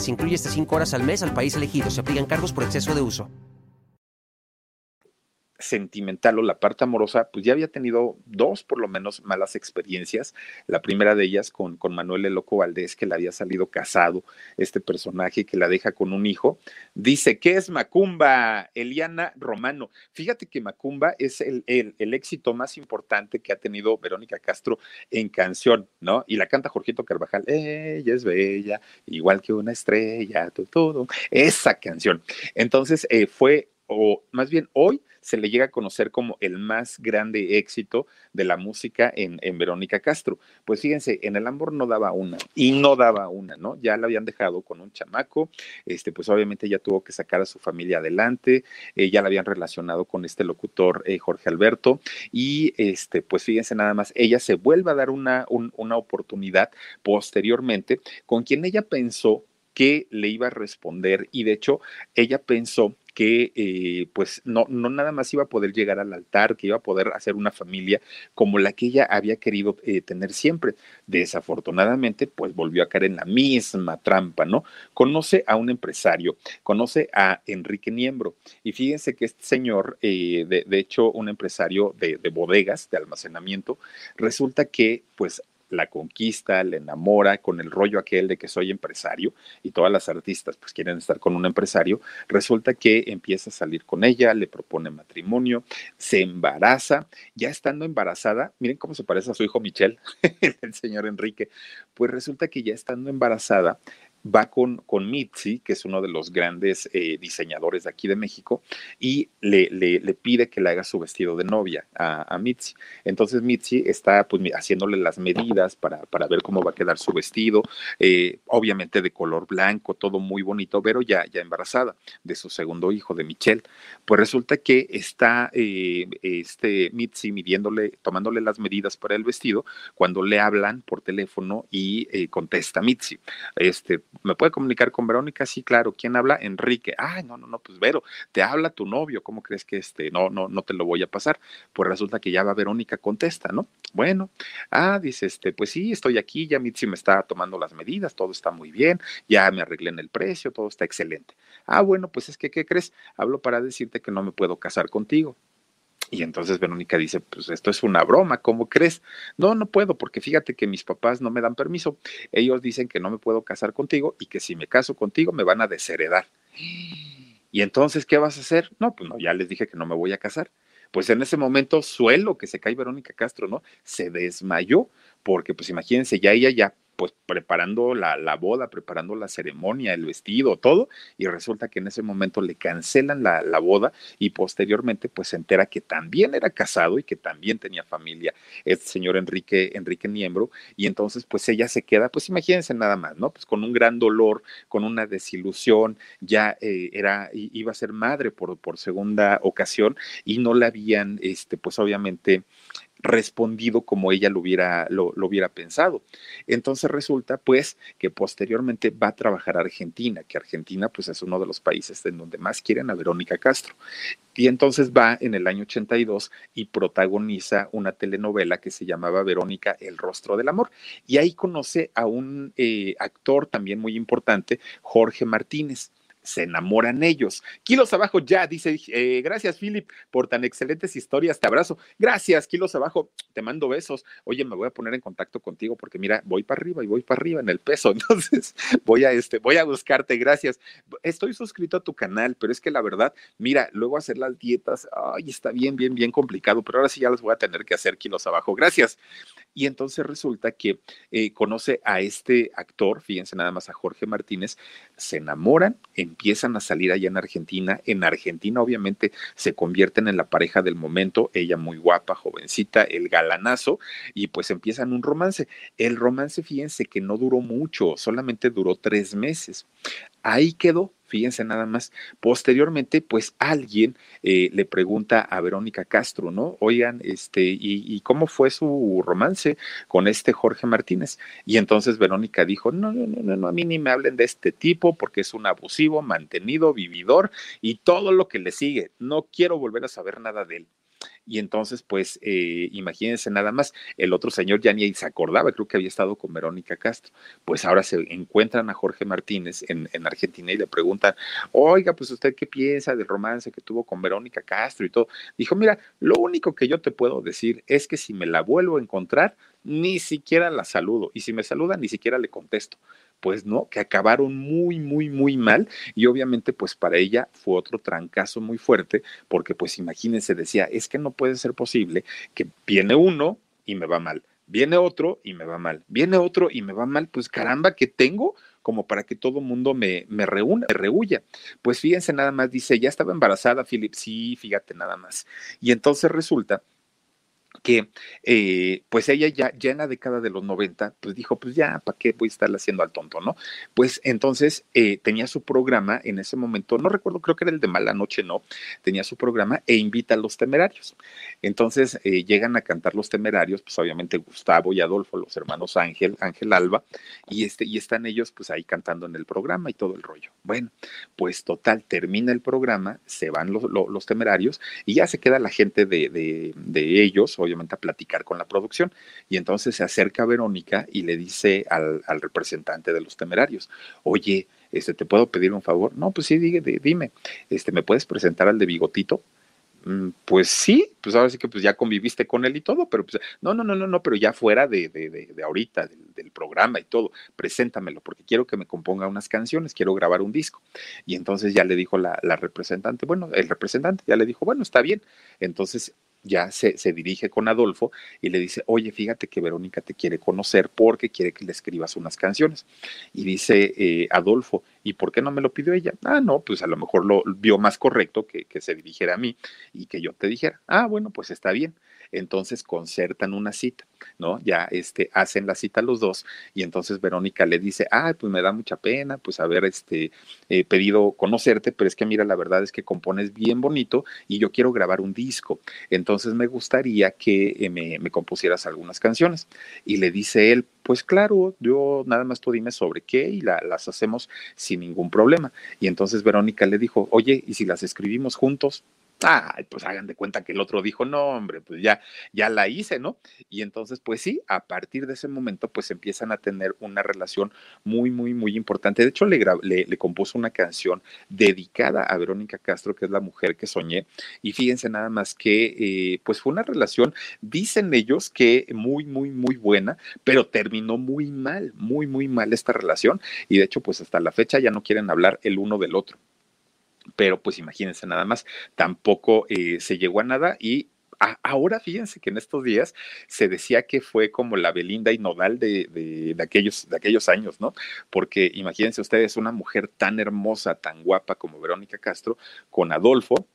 se incluye hasta 5 horas al mes al país elegido. Se aplican cargos por exceso de uso sentimental o la parte amorosa, pues ya había tenido dos por lo menos malas experiencias. La primera de ellas con, con Manuel el Loco Valdés, que le había salido casado, este personaje que la deja con un hijo. Dice, ¿qué es Macumba? Eliana Romano. Fíjate que Macumba es el, el, el, éxito más importante que ha tenido Verónica Castro en canción, ¿no? Y la canta Jorgito Carvajal, ella es bella, igual que una estrella, todo, todo. Esa canción. Entonces, eh, fue o más bien hoy se le llega a conocer como el más grande éxito de la música en, en, Verónica Castro. Pues fíjense, en el amor no daba una y no daba una, ¿no? Ya la habían dejado con un chamaco, este, pues obviamente ya tuvo que sacar a su familia adelante, eh, ya la habían relacionado con este locutor eh, Jorge Alberto y este, pues fíjense nada más, ella se vuelve a dar una, un, una oportunidad posteriormente con quien ella pensó que le iba a responder y de hecho ella pensó que eh, pues no, no nada más iba a poder llegar al altar, que iba a poder hacer una familia como la que ella había querido eh, tener siempre. Desafortunadamente, pues volvió a caer en la misma trampa, ¿no? Conoce a un empresario, conoce a Enrique Niembro, y fíjense que este señor, eh, de, de, hecho, un empresario de, de bodegas, de almacenamiento, resulta que pues la conquista, la enamora con el rollo aquel de que soy empresario y todas las artistas pues quieren estar con un empresario, resulta que empieza a salir con ella, le propone matrimonio, se embaraza, ya estando embarazada, miren cómo se parece a su hijo Michelle, el señor Enrique, pues resulta que ya estando embarazada, va con, con Mitzi, que es uno de los grandes eh, diseñadores de aquí de México, y le, le, pide que le haga su vestido de novia a, a Mitzi. Entonces Mitzi está pues, haciéndole las medidas para, para, ver cómo va a quedar su vestido, eh, obviamente de color blanco, todo muy bonito, pero ya, ya embarazada de su segundo hijo, de Michelle. Pues resulta que está eh, este Mitzi midiéndole, tomándole las medidas para el vestido, cuando le hablan por teléfono y contesta Mitzi. Este, ¿Me puede comunicar con Verónica? Sí, claro. ¿Quién habla? Enrique. Ay, no, no, no, pues Vero, te habla tu novio. ¿Cómo crees que este, no, no, no te lo voy a pasar? Pues resulta que ya va Verónica, contesta, ¿no? Bueno, ah, dice, este, pues sí, estoy aquí, ya Mitzi me está tomando las medidas, todo está muy bien, ya me arreglé en el precio, todo está excelente. Ah, bueno, pues es que, ¿qué crees? Hablo para decirte que no me puedo casar contigo. Y entonces Verónica dice, pues esto es una broma, ¿cómo crees? No, no puedo, porque fíjate que mis papás no me dan permiso. Ellos dicen que no me puedo casar contigo y que si me caso contigo me van a desheredar. Y entonces, ¿qué vas a hacer? No, pues no, ya les dije que no me voy a casar. Pues en ese momento, suelo que se cae Verónica Castro, ¿no? Se desmayó, porque pues imagínense, ya ella ya pues preparando la, la, boda, preparando la ceremonia, el vestido, todo, y resulta que en ese momento le cancelan la, la, boda y posteriormente pues se entera que también era casado y que también tenía familia, este señor Enrique, Enrique Niembro, y entonces pues ella se queda, pues imagínense nada más, ¿no? Pues con un gran dolor, con una desilusión, ya eh, era, iba a ser madre por, por segunda ocasión y no la habían, este, pues obviamente, respondido como ella lo hubiera, lo, hubiera pensado. Entonces resulta pues que posteriormente va a trabajar a Argentina, que Argentina pues es uno de los países en donde más quieren a Verónica Castro. Y entonces va en el año 82 y protagoniza una telenovela que se llamaba Verónica, El Rostro del Amor. Y ahí conoce a un eh, actor también muy importante, Jorge Martínez se enamoran ellos. Kilos abajo ya, dice, eh, gracias Philip por tan excelentes historias, te abrazo. Gracias, kilos abajo, te mando besos. Oye, me voy a poner en contacto contigo porque mira, voy para arriba y voy para arriba en el peso, entonces voy a este, voy a buscarte, gracias. Estoy suscrito a tu canal, pero es que la verdad, mira, luego hacer las dietas, ay, está bien, bien, bien complicado, pero ahora sí ya las voy a tener que hacer kilos abajo. Gracias. Y entonces resulta que eh, conoce a este actor, fíjense nada más a Jorge Martínez, se enamoran, empiezan a salir allá en Argentina. En Argentina, obviamente, se convierten en la pareja del momento, ella muy guapa, jovencita, el galanazo, y pues empiezan un romance. El romance, fíjense que no duró mucho, solamente duró tres meses. Ahí quedó, fíjense nada más. Posteriormente, pues alguien eh, le pregunta a Verónica Castro, ¿no? Oigan, este, ¿y, ¿y, cómo fue su romance con este Jorge Martínez? Y entonces Verónica dijo, no, no, no, no, a mí ni me hablen de este tipo porque es un abusivo, mantenido, vividor y todo lo que le sigue. No quiero volver a saber nada de él. Y entonces, pues, eh, imagínense nada más, el otro señor ya ni se acordaba, creo que había estado con Verónica Castro. Pues ahora se encuentran a Jorge Martínez en, en, Argentina y le preguntan, oiga, pues usted qué piensa del romance que tuvo con Verónica Castro y todo. Dijo, mira, lo único que yo te puedo decir es que si me la vuelvo a encontrar, ni siquiera la saludo. Y si me saluda, ni siquiera le contesto pues no, que acabaron muy, muy, muy mal y obviamente pues para ella fue otro trancazo muy fuerte porque pues imagínense, decía, es que no puede ser posible que viene uno y me va mal, viene otro y me va mal, viene otro y me va mal, pues caramba, ¿qué tengo? como para que todo mundo me, me reúna, me rehuya. Pues fíjense nada más, dice, ya estaba embarazada, Philip, sí, fíjate nada más. Y entonces resulta que eh, pues ella ya, ya en la década de los 90, pues dijo, pues ya, ¿para qué voy a estarle haciendo al tonto, no? Pues entonces eh, tenía su programa en ese momento, no recuerdo, creo que era el de Mala Noche, no, tenía su programa e invita a los temerarios. Entonces eh, llegan a cantar los temerarios, pues obviamente Gustavo y Adolfo, los hermanos Ángel, Ángel Alba, y, este, y están ellos pues ahí cantando en el programa y todo el rollo. Bueno, pues total, termina el programa, se van los, los, temerarios y ya se queda la gente de, de, de ellos, obviamente a platicar con la producción. Y entonces se acerca Verónica y le dice al, representante de los temerarios, oye, este, ¿te puedo pedir un favor? No, pues sí, dime, este, ¿me puedes presentar al de Bigotito? Mm, pues sí, pues ahora sí que pues ya conviviste con él y todo, pero pues no, no, no, no, no, pero ya fuera de, de, de, ahorita, del, programa y todo, preséntamelo, porque quiero que me componga unas canciones, quiero grabar un disco. Y entonces ya le dijo la, la representante, bueno, el representante ya le dijo, bueno, está bien. Entonces ya se, se, dirige con Adolfo y le dice, oye, fíjate que Verónica te quiere conocer porque quiere que le escribas unas canciones. Y dice eh, Adolfo, ¿y por qué no me lo pidió ella? Ah, no, pues a lo mejor lo vio más correcto que, que se dirigiera a mí y que yo te dijera, ah, bueno, pues está bien entonces concertan una cita, ¿no? Ya este, hacen la cita los dos y entonces Verónica le dice, ah, pues me da mucha pena, pues haber este, eh, pedido conocerte, pero es que mira, la verdad es que compones bien bonito y yo quiero grabar un disco, entonces me gustaría que eh, me, me compusieras algunas canciones. Y le dice él, pues claro, yo nada más tú dime sobre qué y la, las hacemos sin ningún problema. Y entonces Verónica le dijo, oye, ¿y si las escribimos juntos? Ah, pues hagan de cuenta que el otro dijo, no, hombre, pues ya, ya la hice, ¿no? Y entonces, pues sí, a partir de ese momento, pues empiezan a tener una relación muy, muy, muy importante. De hecho, le, le, le, compuso una canción dedicada a Verónica Castro, que es la mujer que soñé. Y fíjense nada más que, eh, pues fue una relación, dicen ellos que muy, muy, muy buena, pero terminó muy mal, muy, muy mal esta relación. Y de hecho, pues hasta la fecha ya no quieren hablar el uno del otro pero pues imagínense nada más, tampoco eh, se llegó a nada y ahora fíjense que en estos días se decía que fue como la Belinda y Nodal de, de, de, aquellos, de aquellos años, ¿no? Porque imagínense ustedes una mujer tan hermosa, tan guapa como Verónica Castro, con Adolfo,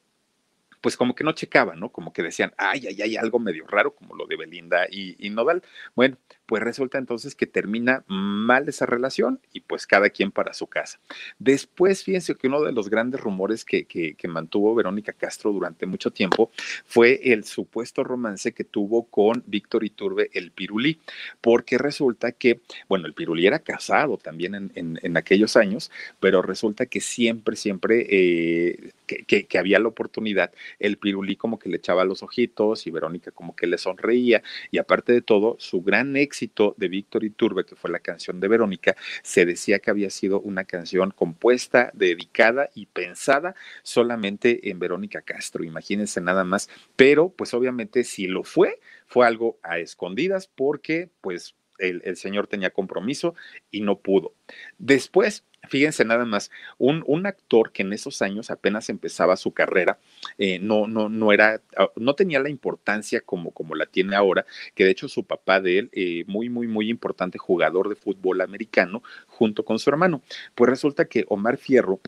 pues como que no checaban, ¿no? Como que decían, ay, ay, hay algo medio raro, como lo de Belinda y, y, Nodal. Bueno, pues resulta entonces que termina mal esa relación y pues cada quien para su casa. Después, fíjense que uno de los grandes rumores que, que, mantuvo Verónica Castro durante mucho tiempo fue el supuesto romance que tuvo con Víctor Iturbe, el Pirulí, porque resulta que, bueno, el Pirulí era casado también en, en, aquellos años, pero resulta que siempre, siempre eh, que, que, que había la oportunidad, el Pirulí como que le echaba los ojitos y Verónica como que le sonreía y aparte de todo, su gran éxito de Víctor Iturbe, que fue la canción de Verónica, se decía que había sido una canción compuesta, dedicada y pensada solamente en Verónica Castro, imagínense nada más, pero pues obviamente si lo fue, fue algo a escondidas porque pues el, señor tenía compromiso y no pudo. Después, Fíjense nada más, un, un, actor que en esos años apenas empezaba su carrera, eh, no, no, no era, ah, no tenía la importancia como, como la tiene ahora, que de hecho su papá de él, eh, muy, muy, muy importante jugador de fútbol americano, junto con su hermano. Pues resulta que Omar Fierro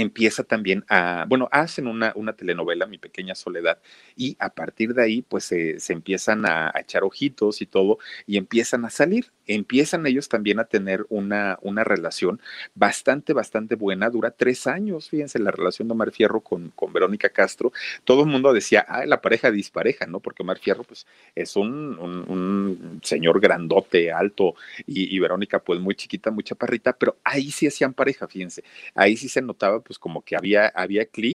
empieza también a, bueno, hacen una, una, telenovela, Mi Pequeña Soledad, y a partir de ahí, pues se, se empiezan a, echar ojitos y todo, y empiezan a salir, empiezan ellos también a tener una, una relación bastante, bastante buena, dura tres años, fíjense, la relación de Omar Fierro con, con Verónica Castro, todo el mundo decía, ah, la pareja dispareja, ¿no? Porque Omar Fierro, pues, es un, un, un señor grandote, alto, y, y Verónica, pues, muy chiquita, muy chaparrita, pero ahí sí hacían pareja, fíjense, ahí sí se notaba pues como que había, había clic.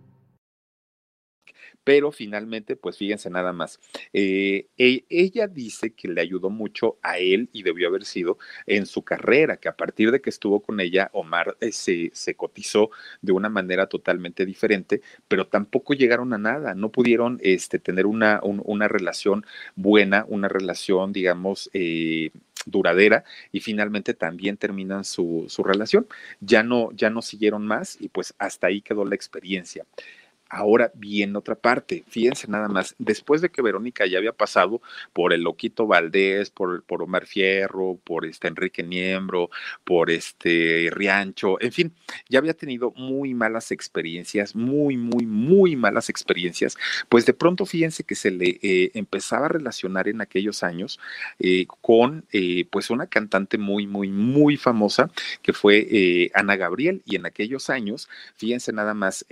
Pero finalmente, pues fíjense nada más, eh, e, ella dice que le ayudó mucho a él y debió haber sido en su carrera, que a partir de que estuvo con ella, Omar eh, se, se, cotizó de una manera totalmente diferente, pero tampoco llegaron a nada, no pudieron este, tener una, una relación buena, una relación, digamos, eh, duradera y finalmente también terminan su, su relación. Ya no, ya no siguieron más y pues hasta ahí quedó la experiencia. Ahora bien, otra parte, fíjense nada más, después de que Verónica ya había pasado por el Loquito Valdés, por, por Omar Fierro, por este Enrique Niembro, por este Riancho, en fin, ya había tenido muy malas experiencias, muy, muy, muy malas experiencias, pues de pronto fíjense que se le eh, empezaba a relacionar en aquellos años eh, con eh, pues una cantante muy, muy, muy famosa que fue Ana Gabriel y en aquellos años, fíjense nada más,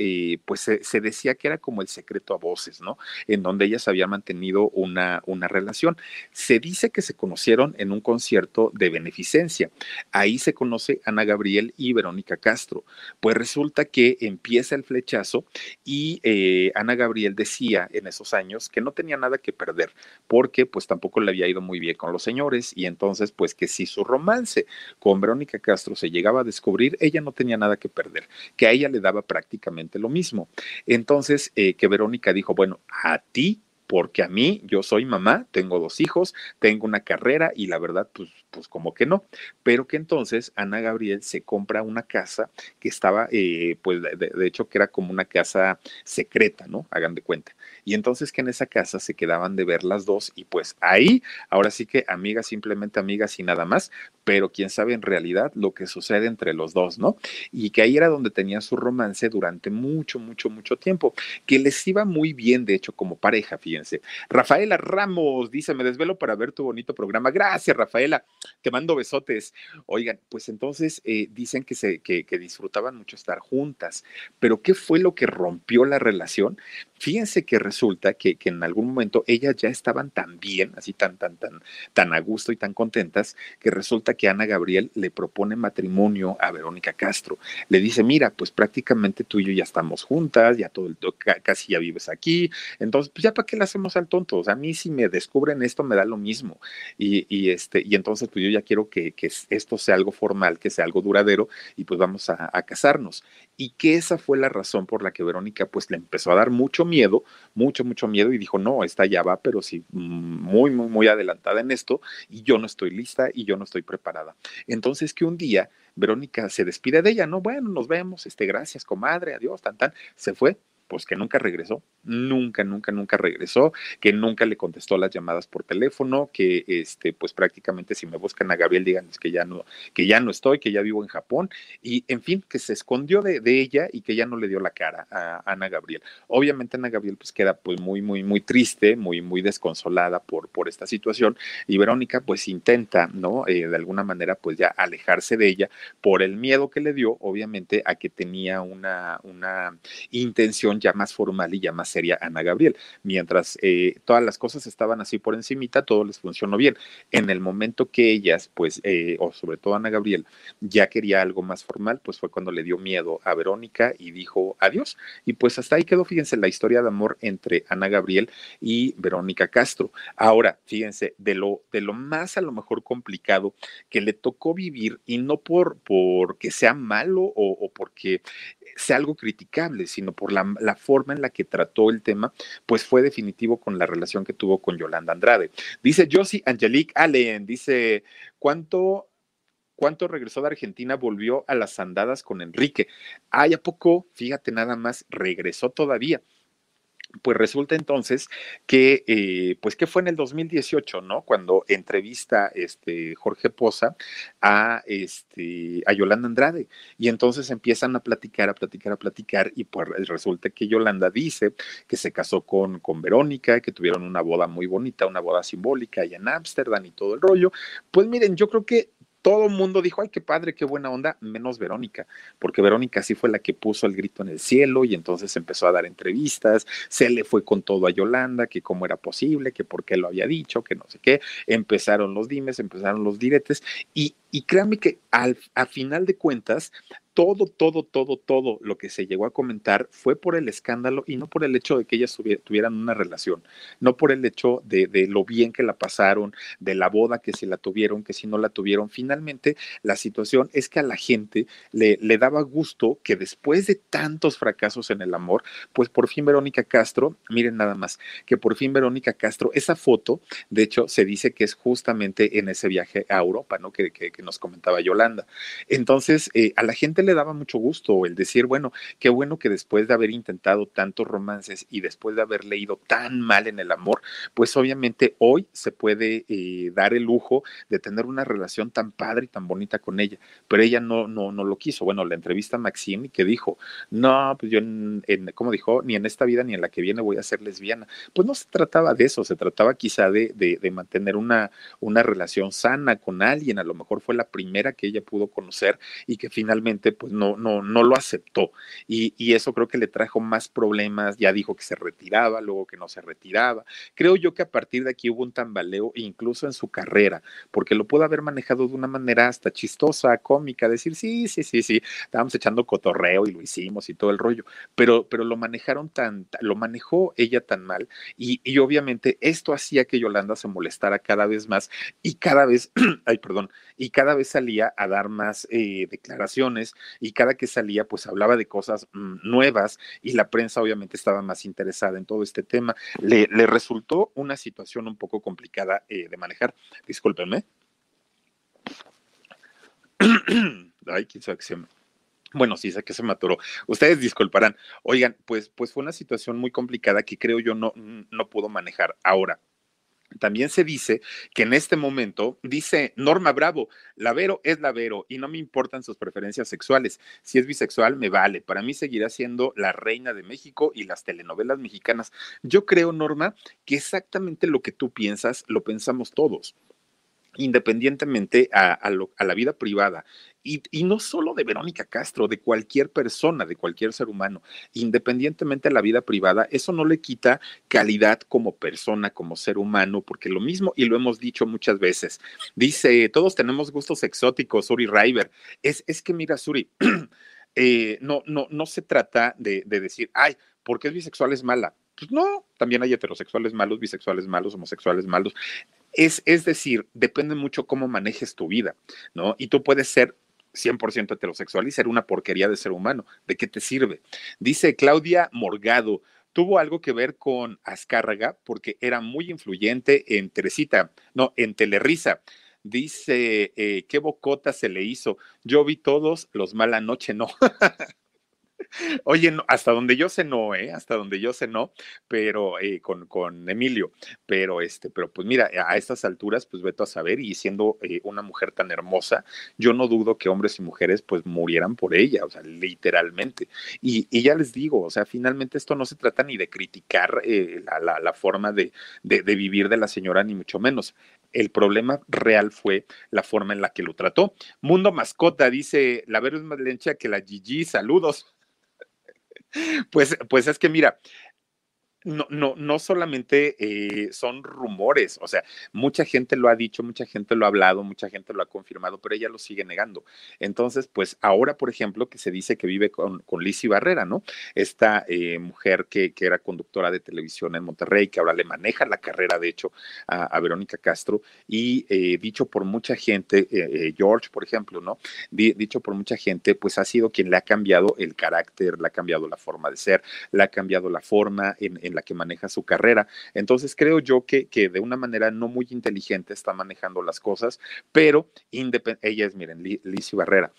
pues se, se decía que era como el secreto a voces, ¿no? En donde ellas habían mantenido una, una relación. Se dice que se conocieron en un concierto de beneficencia. Ahí se conoce Ana Gabriel y Verónica Castro. Pues resulta que empieza el flechazo y eh, Ana Gabriel decía en esos años que no tenía nada que perder porque pues tampoco le había ido muy bien con los señores y entonces pues que si su romance con Verónica Castro se llegaba a descubrir, ella no tenía nada que perder, que a ella le daba prácticamente lo mismo. Entonces, eh, que Verónica dijo, bueno, a ti porque a mí, yo soy mamá, tengo dos hijos, tengo una carrera y la verdad, pues, pues como que no. Pero que entonces Ana Gabriel se compra una casa que estaba, eh, pues de, de, hecho que era como una casa secreta, ¿no? Hagan de cuenta. Y entonces que en esa casa se quedaban de ver las dos y pues ahí, ahora sí que amigas, simplemente amigas y nada más, pero quién sabe en realidad lo que sucede entre los dos, ¿no? Y que ahí era donde tenían su romance durante mucho, mucho, mucho tiempo, que les iba muy bien, de hecho, como pareja, fíjense. Rafaela Ramos dice, me desvelo para ver tu bonito programa. Gracias, Rafaela. Te mando besotes. Oigan, pues entonces eh, dicen que, se, que, disfrutaban mucho estar juntas, pero ¿qué fue lo que rompió la relación? Fíjense que resulta que, que, en algún momento ellas ya estaban tan bien, así tan, tan, tan, tan a gusto y tan contentas, que resulta que Ana Gabriel le propone matrimonio a Verónica Castro. Le dice, mira, pues prácticamente tú y yo ya estamos juntas, ya todo el, casi ya vives aquí, entonces, pues ya para qué le hacemos al tonto. O sea, a mí si me descubren esto me da lo mismo. Y, y este, y entonces, pues yo ya quiero que, que, esto sea algo formal, que sea algo duradero, y pues vamos a, casarnos. Y que esa fue la razón por la que Verónica pues le empezó a dar mucho miedo, mucho, mucho miedo y dijo, no, esta ya va, pero sí, muy, muy, muy adelantada en esto y yo no estoy lista y yo no estoy preparada. Entonces que un día Verónica se despide de ella, no, bueno, nos vemos, este, gracias, comadre, adiós, tan, tan, se fue pues que nunca regresó, nunca, nunca, nunca regresó, que nunca le contestó las llamadas por teléfono, que este, pues prácticamente si me buscan a Gabriel, díganles que ya no, que ya no estoy, que ya vivo en Japón, y en fin, que se escondió de, de ella y que ya no le dio la cara a Ana Gabriel. Obviamente Ana Gabriel pues queda pues muy, muy, muy triste, muy, muy desconsolada por, por esta situación, y Verónica pues intenta, ¿no? Eh, de alguna manera pues ya alejarse de ella por el miedo que le dio, obviamente, a que tenía una, una intención ya más formal y ya más seria Ana Gabriel. Mientras eh, todas las cosas estaban así por encimita, todo les funcionó bien. En el momento que ellas, pues, eh, o sobre todo Ana Gabriel, ya quería algo más formal, pues fue cuando le dio miedo a Verónica y dijo adiós. Y pues hasta ahí quedó, fíjense, la historia de amor entre Ana Gabriel y Verónica Castro. Ahora, fíjense, de lo, de lo más a lo mejor complicado que le tocó vivir, y no por porque sea malo o, o porque sea algo criticable, sino por la, forma en la que trató el tema, pues fue definitivo con la relación que tuvo con Yolanda Andrade. Dice Josie Angelique Allen, dice, ¿cuánto ¿Cuánto regresó de Argentina? Volvió a las andadas con Enrique. Ay, ¿a poco? Fíjate nada más, regresó todavía. Pues resulta entonces que, eh, pues que fue en el 2018, ¿no? Cuando entrevista este Jorge Poza a, este, a Yolanda Andrade. Y entonces empiezan a platicar, a platicar, a platicar. Y pues resulta que Yolanda dice que se casó con, con Verónica, que tuvieron una boda muy bonita, una boda simbólica allá en Ámsterdam y todo el rollo. Pues miren, yo creo que todo el mundo dijo, ay, qué padre, qué buena onda, menos Verónica, porque Verónica sí fue la que puso el grito en el cielo y entonces empezó a dar entrevistas, se le fue con todo a Yolanda, que cómo era posible, que por qué lo había dicho, que no sé qué, empezaron los dimes, empezaron los diretes y Y créanme que al, a final de cuentas, todo, todo, todo, todo lo que se llegó a comentar fue por el escándalo y no por el hecho de que ellas tuvieran una relación, no por el hecho de, de, lo bien que la pasaron, de la boda que si la tuvieron, que si no la tuvieron. Finalmente, la situación es que a la gente le, le daba gusto que después de tantos fracasos en el amor, pues por fin Verónica Castro, miren nada más, que por fin Verónica Castro, esa foto, de hecho, se dice que es justamente en ese viaje a Europa, ¿no? Que, que, que nos comentaba Yolanda. Entonces, eh, a la gente le daba mucho gusto el decir, bueno, qué bueno que después de haber intentado tantos romances y después de haber leído tan mal en el amor, pues obviamente hoy se puede eh, dar el lujo de tener una relación tan padre y tan bonita con ella, pero ella no, no, no lo quiso. Bueno, la entrevista a Maxine que dijo, no, pues yo, en, como dijo, ni en esta vida ni en la que viene voy a ser lesbiana. Pues no se trataba de eso, se trataba quizá de, de, de mantener una, una relación sana con alguien, a lo mejor fue la primera que ella pudo conocer y que finalmente pues no, no, no lo aceptó. Y, y, eso creo que le trajo más problemas. Ya dijo que se retiraba, luego que no se retiraba. Creo yo que a partir de aquí hubo un tambaleo, incluso en su carrera, porque lo pudo haber manejado de una manera hasta chistosa, cómica, decir, sí, sí, sí, sí, estábamos echando cotorreo y lo hicimos y todo el rollo, pero, pero lo manejaron tan, lo manejó ella tan mal. Y, y obviamente esto hacía que Yolanda se molestara cada vez más y cada vez, ay, perdón, y cada vez salía a dar más eh, declaraciones y cada que salía pues hablaba de cosas mmm, nuevas y la prensa obviamente estaba más interesada en todo este tema. Le, resultó una situación un poco complicada eh, de manejar. Discúlpenme. Ay, quién sabe se me... Bueno, sí, sé que se maturó. Ustedes disculparán. Oigan, pues, pues fue una situación muy complicada que creo yo no, no pudo manejar. Ahora, también se dice que en este momento, dice Norma Bravo, la Vero es la Vero y no me importan sus preferencias sexuales. Si es bisexual, me vale. Para mí seguirá siendo la reina de México y las telenovelas mexicanas. Yo creo, Norma, que exactamente lo que tú piensas, lo pensamos todos independientemente a, la vida privada. Y, no solo de Verónica Castro, de cualquier persona, de cualquier ser humano, independientemente de la vida privada, eso no le quita calidad como persona, como ser humano, porque lo mismo, y lo hemos dicho muchas veces, dice, todos tenemos gustos exóticos, Suri River. Es, es que mira, Suri, eh, no, no, no se trata de, de decir, ay, ¿por qué es bisexual es mala? Pues no, también hay heterosexuales malos, bisexuales malos, homosexuales malos. Es, es decir, depende mucho cómo manejes tu vida, ¿no? Y tú puedes ser 100% heterosexual y ser una porquería de ser humano. ¿De qué te sirve? Dice Claudia Morgado, tuvo algo que ver con Azcárraga porque era muy influyente en Teresita, no, en Telerisa. Dice, eh, ¿qué bocota se le hizo? Yo vi todos, los mala noche no. Oye, no, hasta donde yo sé no, ¿eh? Hasta donde yo sé no, pero eh, con, con, Emilio, pero este, pero pues mira, a estas alturas, pues veto a saber, y siendo eh, una mujer tan hermosa, yo no dudo que hombres y mujeres pues murieran por ella, o sea, literalmente. Y, ya les digo, o sea, finalmente esto no se trata ni de criticar eh, la, la, forma de, de, vivir de la señora, ni mucho menos. El problema real fue la forma en la que lo trató. Mundo Mascota dice, la Vero es más lencha que la Gigi, saludos. Pues, pues es que mira, no, no, no solamente eh, son rumores, o sea, mucha gente lo ha dicho, mucha gente lo ha hablado, mucha gente lo ha confirmado, pero ella lo sigue negando. Entonces, pues ahora, por ejemplo, que se dice que vive con, con Lizzie Barrera, ¿no? Esta eh, mujer que, que, era conductora de televisión en Monterrey, que ahora le maneja la carrera, de hecho, a, a Verónica Castro, y eh, dicho por mucha gente, George, por ejemplo, ¿no? Dicho por mucha gente, pues ha sido quien le ha cambiado el carácter, le ha cambiado la forma de ser, le ha cambiado la forma en en la que maneja su carrera. Entonces creo yo que, que de una manera no muy inteligente está manejando las cosas, pero ella es, miren, Lizy Barrera,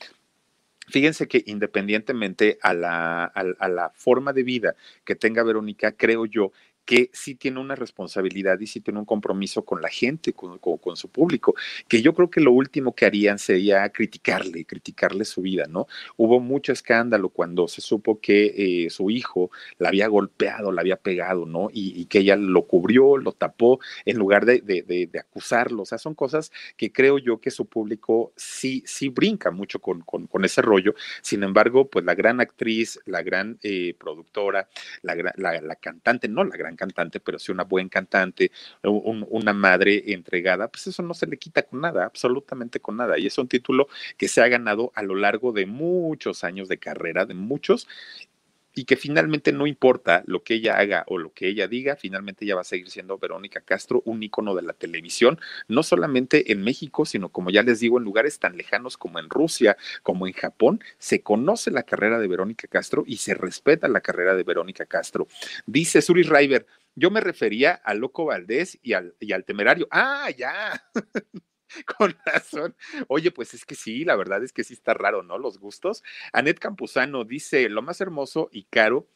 Fíjense que independientemente a la, a la, forma de vida que tenga Verónica, creo yo que sí tiene una responsabilidad y sí tiene un compromiso con la gente, con, con, su público, que yo creo que lo último que harían sería criticarle, criticarle su vida, ¿no? Hubo mucho escándalo cuando se supo que eh, su hijo la había golpeado, la había pegado, ¿no? Y, que ella lo cubrió, lo tapó, en lugar de, de, de, acusarlo. O sea, son cosas que creo yo que su público sí, sí brinca mucho con, con, con ese rollo. Sin embargo, pues la gran actriz, la gran eh, productora, la, la, la cantante, no la gran cantante, pero sí una buen cantante, una madre entregada, pues eso no se le quita con nada, absolutamente con nada. Y es un título que se ha ganado a lo largo de muchos años de carrera, de muchos, y que finalmente no importa lo que ella haga o lo que ella diga, finalmente ella va a seguir siendo Verónica Castro, un ícono de la televisión, no solamente en México, sino como ya les digo, en lugares tan lejanos como en Rusia, como en Japón, se conoce la carrera de Verónica Castro y se respeta la carrera de Verónica Castro. Dice Suri River, yo me refería a Loco Valdés y al, y al temerario. Ah, ya. Con razón. Oye, pues es que sí, la verdad es que sí está raro, ¿no? Los gustos. Anet Campuzano dice, lo más hermoso y caro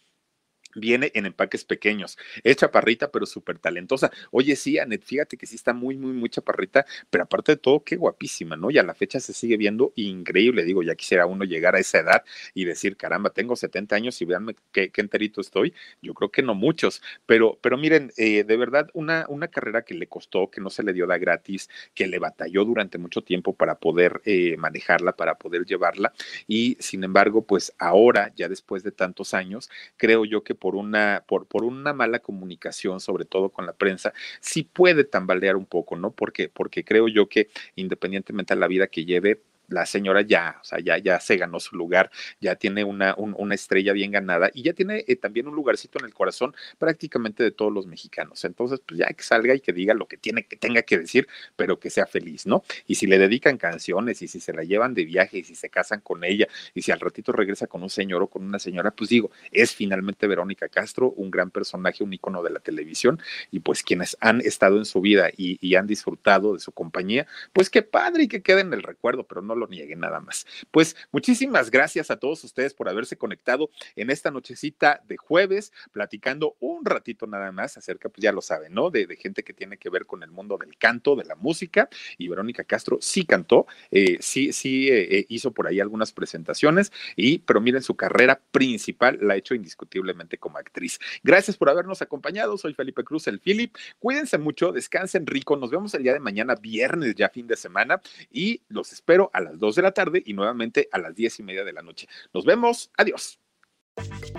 viene en empaques pequeños. Es chaparrita, pero súper talentosa. Oye, sí, Anet, fíjate que sí está muy, muy, muy chaparrita, pero aparte de todo, qué guapísima, ¿no? Y a la fecha se sigue viendo increíble. Digo, ya quisiera uno llegar a esa edad y decir, caramba, tengo 70 años y veanme qué, enterito estoy. Yo creo que no muchos, pero, pero miren, eh, de verdad, una, una carrera que le costó, que no se le dio da gratis, que le batalló durante mucho tiempo para poder eh, manejarla, para poder llevarla. Y sin embargo, pues ahora, ya después de tantos años, creo yo que por una, por, por una mala comunicación, sobre todo con la prensa, sí puede tambalear un poco, ¿no? Porque, porque creo yo que independientemente de la vida que lleve, la señora ya, o sea, ya, ya se ganó su lugar, ya tiene una, una estrella bien ganada y ya tiene eh, también un lugarcito en el corazón prácticamente de todos los mexicanos. Entonces, pues ya que salga y que diga lo que tiene que tenga que decir, pero que sea feliz, ¿no? Y si le dedican canciones y si se la llevan de viaje y si se casan con ella y si al ratito regresa con un señor o con una señora, pues digo, es finalmente Verónica Castro, un gran personaje, un ícono de la televisión y pues quienes han estado en su vida y, y han disfrutado de su compañía, pues qué padre y que quede en el recuerdo, pero no lo niegue nada más. Pues muchísimas gracias a todos ustedes por haberse conectado en esta nochecita de jueves, platicando un ratito nada más acerca, pues ya lo saben, ¿no? De, gente que tiene que ver con el mundo del canto, de la música. Y Verónica Castro sí cantó, eh, sí, sí eh, eh, hizo por ahí algunas presentaciones, y, pero miren, su carrera principal la ha hecho indiscutiblemente como actriz. Gracias por habernos acompañado. Soy Felipe Cruz, el Philip. Cuídense mucho, descansen rico. Nos vemos el día de mañana, viernes, ya fin de semana, y los espero a las 2 de la tarde y nuevamente a las 10 y media de la noche. Nos vemos. Adiós.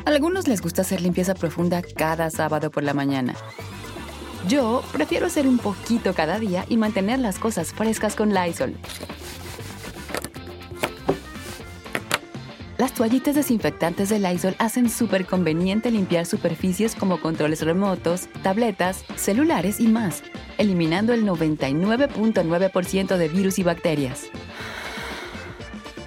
A algunos les gusta hacer limpieza profunda cada sábado por la mañana. Yo prefiero hacer un poquito cada día y mantener las cosas frescas con Lysol. Las toallitas desinfectantes de Lysol hacen súper conveniente limpiar superficies como controles remotos, tabletas, celulares y más, eliminando el 99.9% de virus y bacterias.